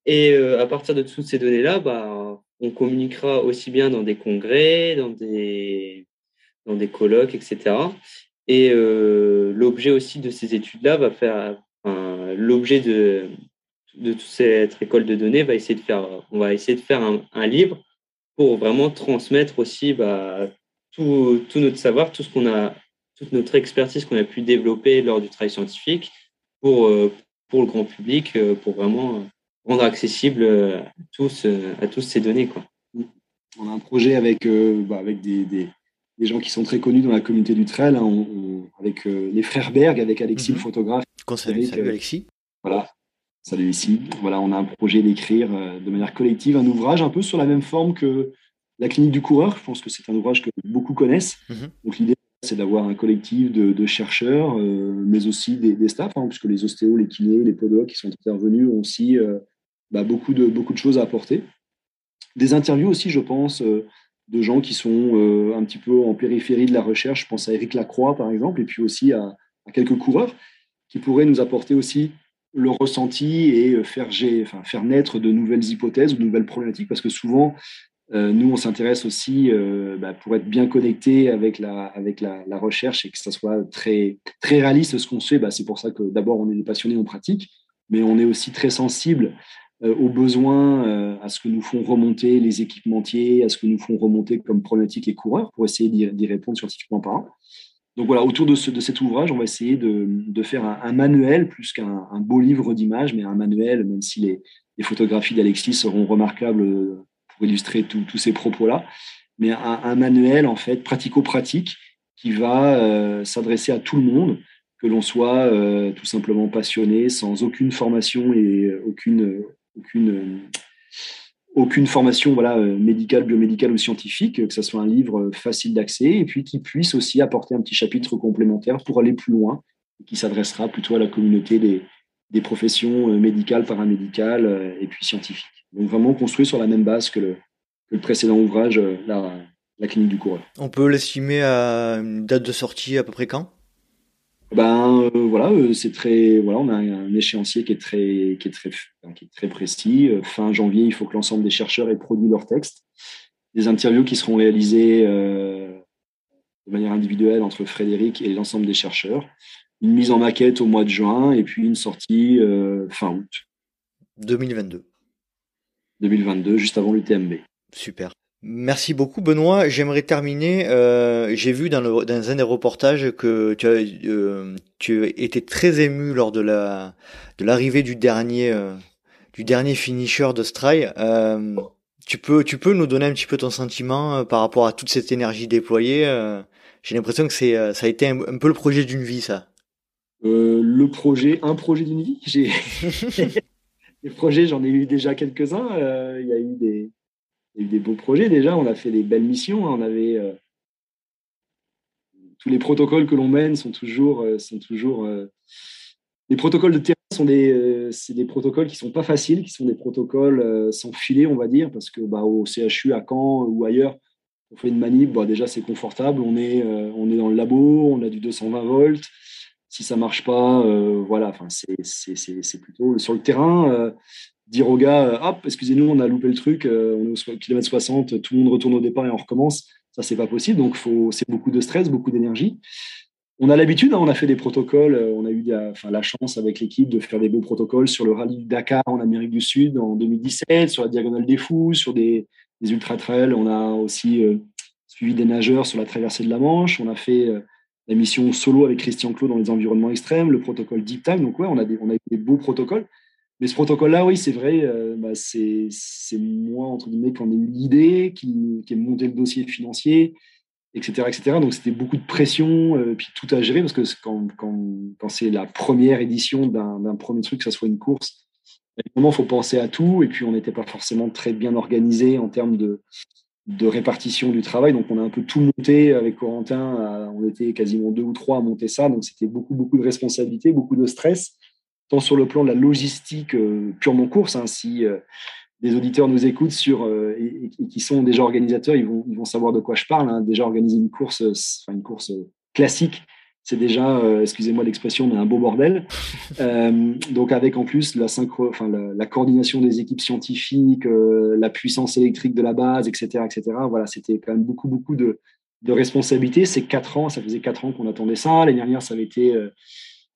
Et euh, à partir de toutes ces données-là, bah, on communiquera aussi bien dans des congrès, dans des, dans des colloques, etc. Et l'objet aussi de ces études-là va faire, l'objet de, de toute cette école de données va essayer de faire, on va essayer de faire un, livre pour vraiment transmettre aussi bah, tout, tout, notre savoir, tout ce qu'on a, toute notre expertise qu'on a pu développer lors du travail scientifique pour, euh, pour le grand public, euh, pour vraiment rendre accessible à tous, à tous ces données. Quoi. On a un projet avec, euh, bah, avec des, des, des, gens qui sont très connus dans la communauté du trail, hein, avec les frères Berg, avec Alexis, le mhm. photographe. salut Alexis. Voilà, Voilà, on a un projet d'écrire euh, de manière collective un ouvrage un peu sur la même forme que la clinique du coureur. Je pense que c'est un ouvrage que beaucoup connaissent. Mhm. Donc l'idée, c'est d'avoir un collectif de, chercheurs, euh, mais aussi des, staffs, hein, puisque les ostéos, les kinés, les podologues qui sont intervenus ont aussi euh, bah, beaucoup, de, beaucoup de choses à apporter. Des interviews aussi, je pense, de gens qui sont un petit peu en périphérie de la recherche. Je pense à Eric Lacroix, par exemple, et puis aussi à, à quelques coureurs qui pourraient nous apporter aussi le ressenti et euh, faire, enfin, faire naître de nouvelles hypothèses ou de nouvelles problématiques, parce que souvent, euh, nous, on s'intéresse aussi euh, bah, pour être bien connecté avec la, avec la, recherche et que ça soit très, très réaliste ce qu'on fait. Bah, c'est pour ça que d'abord, on est des passionnés, on pratique, mais on est aussi très sensible aux besoins, à ce que nous font remonter les équipementiers, à ce que nous font remonter comme problématiques les coureurs pour essayer d'y répondre scientifiquement parlant. Donc voilà, autour de, cet ouvrage, on va essayer de, faire un, manuel plus qu'un beau livre d'images, mais un manuel, même si les, photographies d'Alexis seront remarquables pour illustrer tous ces propos-là, mais un, manuel en fait pratico-pratique qui va euh, s'adresser à tout le monde, que l'on soit euh, tout simplement passionné, sans aucune formation et aucune, aucune aucune formation voilà, euh, médicale, biomédicale ou scientifique, que ce soit un livre euh, facile d'accès et puis qui puisse aussi apporter un petit chapitre complémentaire pour aller plus loin, qui s'adressera plutôt à la communauté des, des professions euh, médicales, paramédicales et puis scientifiques. Donc vraiment construit sur la même base que le, précédent ouvrage, la, la clinique du coureur. On peut l'estimer à une date de sortie à peu près quand? Ben voilà, c'est très voilà, on a un échéancier qui est très qui est très qui est très précis. Fin janvier, il faut que l'ensemble des chercheurs aient produit leur texte. Des interviews qui seront réalisées de manière individuelle entre Frédéric et l'ensemble des chercheurs. Une mise en maquette au mois de juin et puis une sortie fin août. 2022. 2022, juste avant l'UTMB. Super. Merci beaucoup Benoît. J'aimerais terminer. Euh, j'ai vu dans, le, dans un des reportages que tu as, euh, tu étais très ému lors de la de l'arrivée du dernier euh, du dernier finisher de Stray. tu peux tu peux nous donner un petit peu ton sentiment par rapport à toute cette énergie déployée. J'ai l'impression que c'est ça a été un, peu le projet d'une vie ça. le projet, un projet d'une vie? J'ai des projets, j'en ai eu déjà quelques-uns. Il y a eu des des beaux projets déjà, on a fait des belles missions. Hein. On avait euh, tous les protocoles que l'on mène sont toujours, euh, sont toujours euh, les protocoles de terrain sont des, c'est des protocoles qui sont pas faciles, qui sont des protocoles sans filet, on va dire, parce que bah, au CHU à Caen ou ailleurs, on fait une manip, bah, déjà c'est confortable, on est, on est dans le labo, on a du 220 volts. Si ça marche pas, voilà, enfin c'est plutôt sur le terrain dire aux gars, euh, hop, excusez-nous, on a loupé le truc, euh, on est au kilomètre 60, tout le monde retourne au départ et on recommence. Ça, c'est pas possible. Donc, c'est beaucoup de stress, beaucoup d'énergie. On a l'habitude, hein, on a fait des protocoles, euh, on a eu enfin, la chance avec l'équipe de faire des beaux protocoles sur le rallye Dakar en Amérique du Sud en 2017, sur la Diagonale des Fous, sur des, ultra-trails. On a aussi suivi des nageurs sur la traversée de la Manche. On a fait la mission solo avec Christian Claude dans les environnements extrêmes, le protocole Deep Time. Donc, ouais, on a, on a eu des beaux protocoles. Mais ce protocole-là, oui, c'est vrai, euh, bah, c'est moi, entre guillemets, qui en ai eu l'idée, qui, qui ai monté le dossier financier, etc. etc. Donc, c'était beaucoup de pression, euh, puis tout à gérer, parce que quand, c'est la première édition d'un premier truc, que ce soit une course, il faut penser à tout, et puis on n'était pas forcément très bien organisé en termes de, de répartition du travail. Donc, on a un peu tout monté avec Corentin. on était quasiment deux ou trois à monter ça. Donc, c'était beaucoup, beaucoup de responsabilités, beaucoup de stress tant sur le plan de la logistique euh, purement course. Hein, si euh, des auditeurs nous écoutent sur, euh, et, qui sont déjà organisateurs, ils vont, ils vont savoir de quoi je parle. Hein. Déjà organiser une course, enfin une course classique, c'est déjà, excusez-moi l'expression, mais un beau bordel. donc avec en plus la, synchro, enfin, la, coordination des équipes scientifiques, la puissance électrique de la base, etc., etc. Voilà, c'était quand même beaucoup, beaucoup de, de responsabilités. C'est quatre ans, ça faisait quatre ans qu'on attendait ça. L'année dernière, ça avait été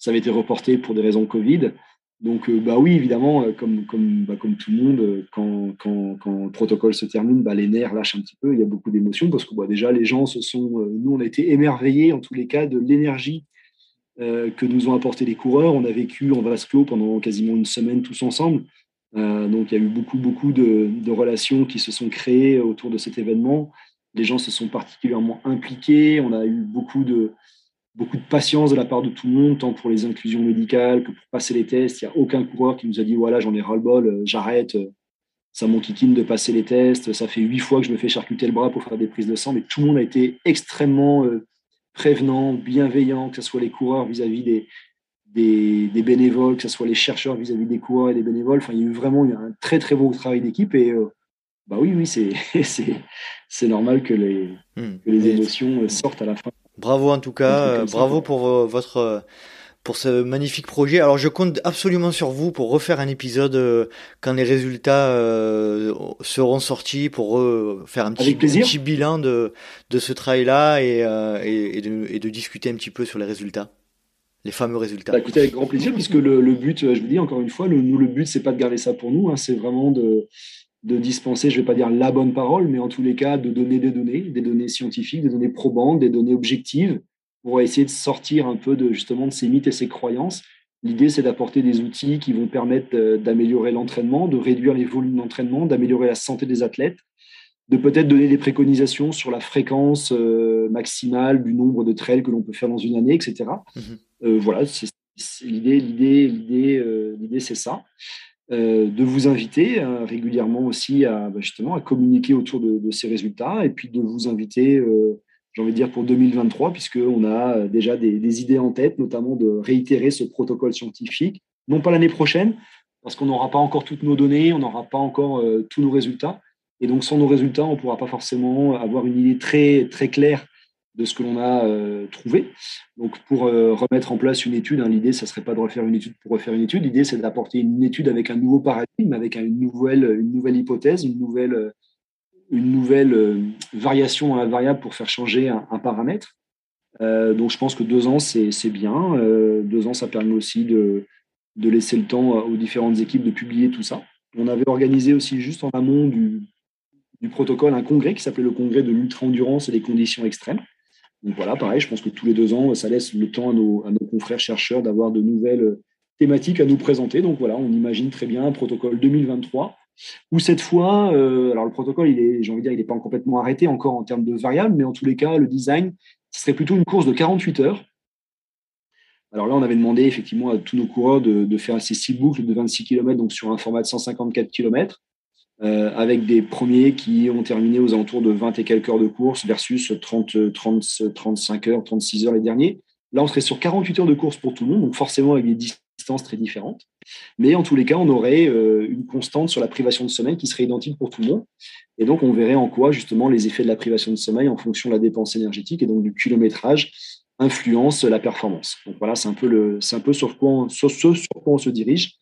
ça avait été reporté pour des raisons Covid. Donc, euh, bah oui, évidemment, euh, comme, comme, bah, comme tout le monde, euh, quand, quand, quand, le protocole se termine, bah, les nerfs lâchent un petit peu. Il y a beaucoup d'émotions parce que bah, déjà, les gens se sont. nous, on a été émerveillés, en tous les cas, de l'énergie que nous ont apporté les coureurs. On a vécu en vase clos pendant quasiment une semaine tous ensemble. donc, il y a eu beaucoup, beaucoup de, de, relations qui se sont créées autour de cet événement. Les gens se sont particulièrement impliqués. On a eu beaucoup de, beaucoup de patience de la part de tout le monde, tant pour les inclusions médicales que pour passer les tests. Il n'y a aucun coureur qui nous a dit voilà, j'en ai ras-le-bol, euh, j'arrête, euh, ça m'enquiquine de passer les tests, ça fait huit fois que je me fais charcuter le bras pour faire des prises de sang, mais tout le monde a été extrêmement euh, prévenant, bienveillant, que ce soit les coureurs vis-à-vis des, des, bénévoles, que ce soit les chercheurs vis-à-vis des coureurs et des bénévoles. Enfin, il y a eu vraiment un très très beau travail d'équipe et bah oui, oui, c'est, normal que les, hmm. que les émotions sortent à la fin. Bravo en tout cas, euh, bravo pour votre euh, pour ce magnifique projet. Alors je compte absolument sur vous pour refaire un épisode euh, quand les résultats seront sortis pour faire un petit, petit, bilan de, de ce travail-là et, et, de, et, de, discuter un petit peu sur les résultats, les fameux résultats. Bah, écoutez, avec grand plaisir, puisque le, le, but, je vous dis encore une fois, le, nous le but c'est pas de garder ça pour nous, hein, c'est vraiment de de dispenser, je ne vais pas dire la bonne parole, mais en tous les cas de donner des données, des données scientifiques, des données probantes, des données objectives, pour essayer de sortir un peu de justement de ces mythes et ces croyances. L'idée, c'est d'apporter des outils qui vont permettre d'améliorer l'entraînement, de réduire les volumes d'entraînement, d'améliorer la santé des athlètes, de peut-être donner des préconisations sur la fréquence euh, maximale du nombre de trails que l'on peut faire dans une année, etc. Mmh euh, voilà, c'est l'idée, l'idée, l'idée, euh, l'idée, c'est ça. Euh, de vous inviter hein, régulièrement aussi à bah, justement à communiquer autour de, ces résultats et puis de vous inviter, euh, j'ai envie de dire pour 2023, puisqu'on a euh, déjà des, idées en tête, notamment de réitérer ce protocole scientifique, non pas l'année prochaine, parce qu'on n'aura pas encore toutes nos données, on n'aura pas encore tous nos résultats, et donc sans nos résultats, on ne pourra pas forcément avoir une idée très très claire de ce que l'on a trouvé. Donc, pour remettre en place une étude, hein, l'idée, ça serait pas de refaire une étude pour refaire une étude. L'idée, c'est d'apporter une étude avec un nouveau paradigme, avec une nouvelle, une nouvelle hypothèse, une nouvelle, une nouvelle variation dans la variable pour faire changer un, paramètre. donc, je pense que deux ans, c'est bien. deux ans, ça permet aussi de, de laisser le temps aux différentes équipes de publier tout ça. On avait organisé aussi juste en amont du, du protocole un congrès qui s'appelait le congrès de l'ultra-endurance et des conditions extrêmes. Donc voilà, pareil, je pense que tous les deux ans, ça laisse le temps à nos, confrères chercheurs d'avoir de nouvelles thématiques à nous présenter. Donc voilà, on imagine très bien un protocole 2023 où cette fois, euh, alors le protocole, j'ai envie de dire, il n'est pas complètement arrêté encore en termes de variables, mais en tous les cas, le design, serait plutôt une course de 48 heures alors là, on avait demandé effectivement à tous nos coureurs de, faire ces six boucles de 26 km, donc sur un format de 154 km, euh, avec des premiers qui ont terminé aux alentours de 20 et quelques heures de course versus 30, 30, 35 heures, 36 heures les derniers. Là, on serait sur 48 heures de course pour tout le monde, donc forcément avec des distances très différentes. Mais en tous les cas, on aurait euh, une constante sur la privation de sommeil qui serait identique pour tout le monde. Et donc, on verrait en quoi justement les effets de la privation de sommeil en fonction de la dépense énergétique et donc du kilométrage influence la performance. Donc voilà, c'est un peu, ce sur quoi on se dirige.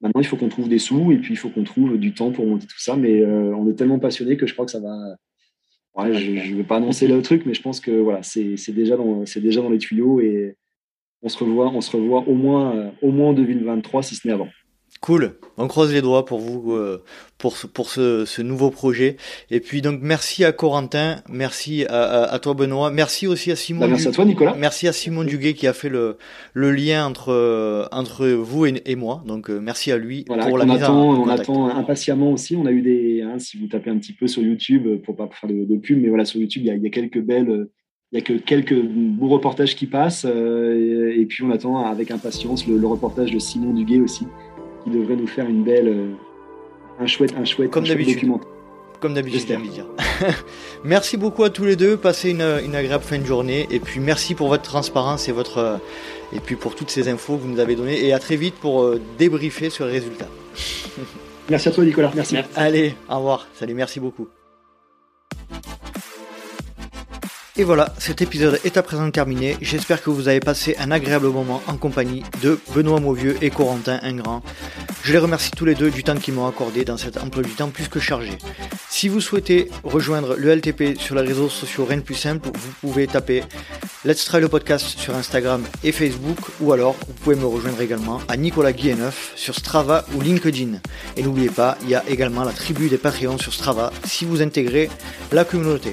Maintenant, il faut qu'on trouve des sous et puis il faut qu'on trouve du temps pour monter tout ça. Mais euh, on est tellement passionné que je crois que ça va. je ne vais pas annoncer le truc, mais je pense que voilà, c'est, déjà, dans, les tuyaux et on se revoit, on se revoit au, moins, au moins en 2023, si ce n'est avant. Cool. On croise les doigts pour vous, euh, pour, pour ce, ce, nouveau projet. Et puis donc merci à Corentin, merci à, à, toi Benoît, merci aussi à Simon. Bah, merci à toi Nicolas. Merci à Simon Duguet qui a fait le, le lien entre entre vous et, et moi. Donc euh, merci à lui pour la mise attend, en, On attend impatiemment aussi. On a eu des, hein, si vous tapez un petit peu sur YouTube pour pas faire de, de pub, mais voilà sur YouTube il y a, il y a quelques belles il y a que quelques beaux reportages qui passent euh, et, puis on attend avec impatience le, le reportage de Simon Duguet aussi qui devrait nous faire une belle, euh, un chouette, un chouette, Comme d'habitude. Comme d'habitude, dire. merci beaucoup à tous les deux. Passez une, une, agréable fin de journée. Et puis merci pour votre transparence et votre euh, et puis pour toutes ces infos que vous nous avez données. Et à très vite pour euh, débriefer sur les résultats. merci à toi Nicolas. Merci. Allez, au revoir. Salut, merci beaucoup. Et voilà, cet épisode est à présent terminé. J'espère que vous avez passé un agréable moment en compagnie de Benoît Mauvieux et Corentin Ingrand. Je les remercie tous les deux du temps qu'ils m'ont accordé dans cet emploi du temps plus que chargé. Si vous souhaitez rejoindre le LTP sur les réseaux sociaux rien de plus simple, vous pouvez taper Let's Try le podcast sur Instagram et Facebook ou alors vous pouvez me rejoindre également à Nicolas Guilleneuf sur Strava ou LinkedIn. Et n'oubliez pas, il y a également la tribu des Patreons sur Strava si vous intégrez la communauté.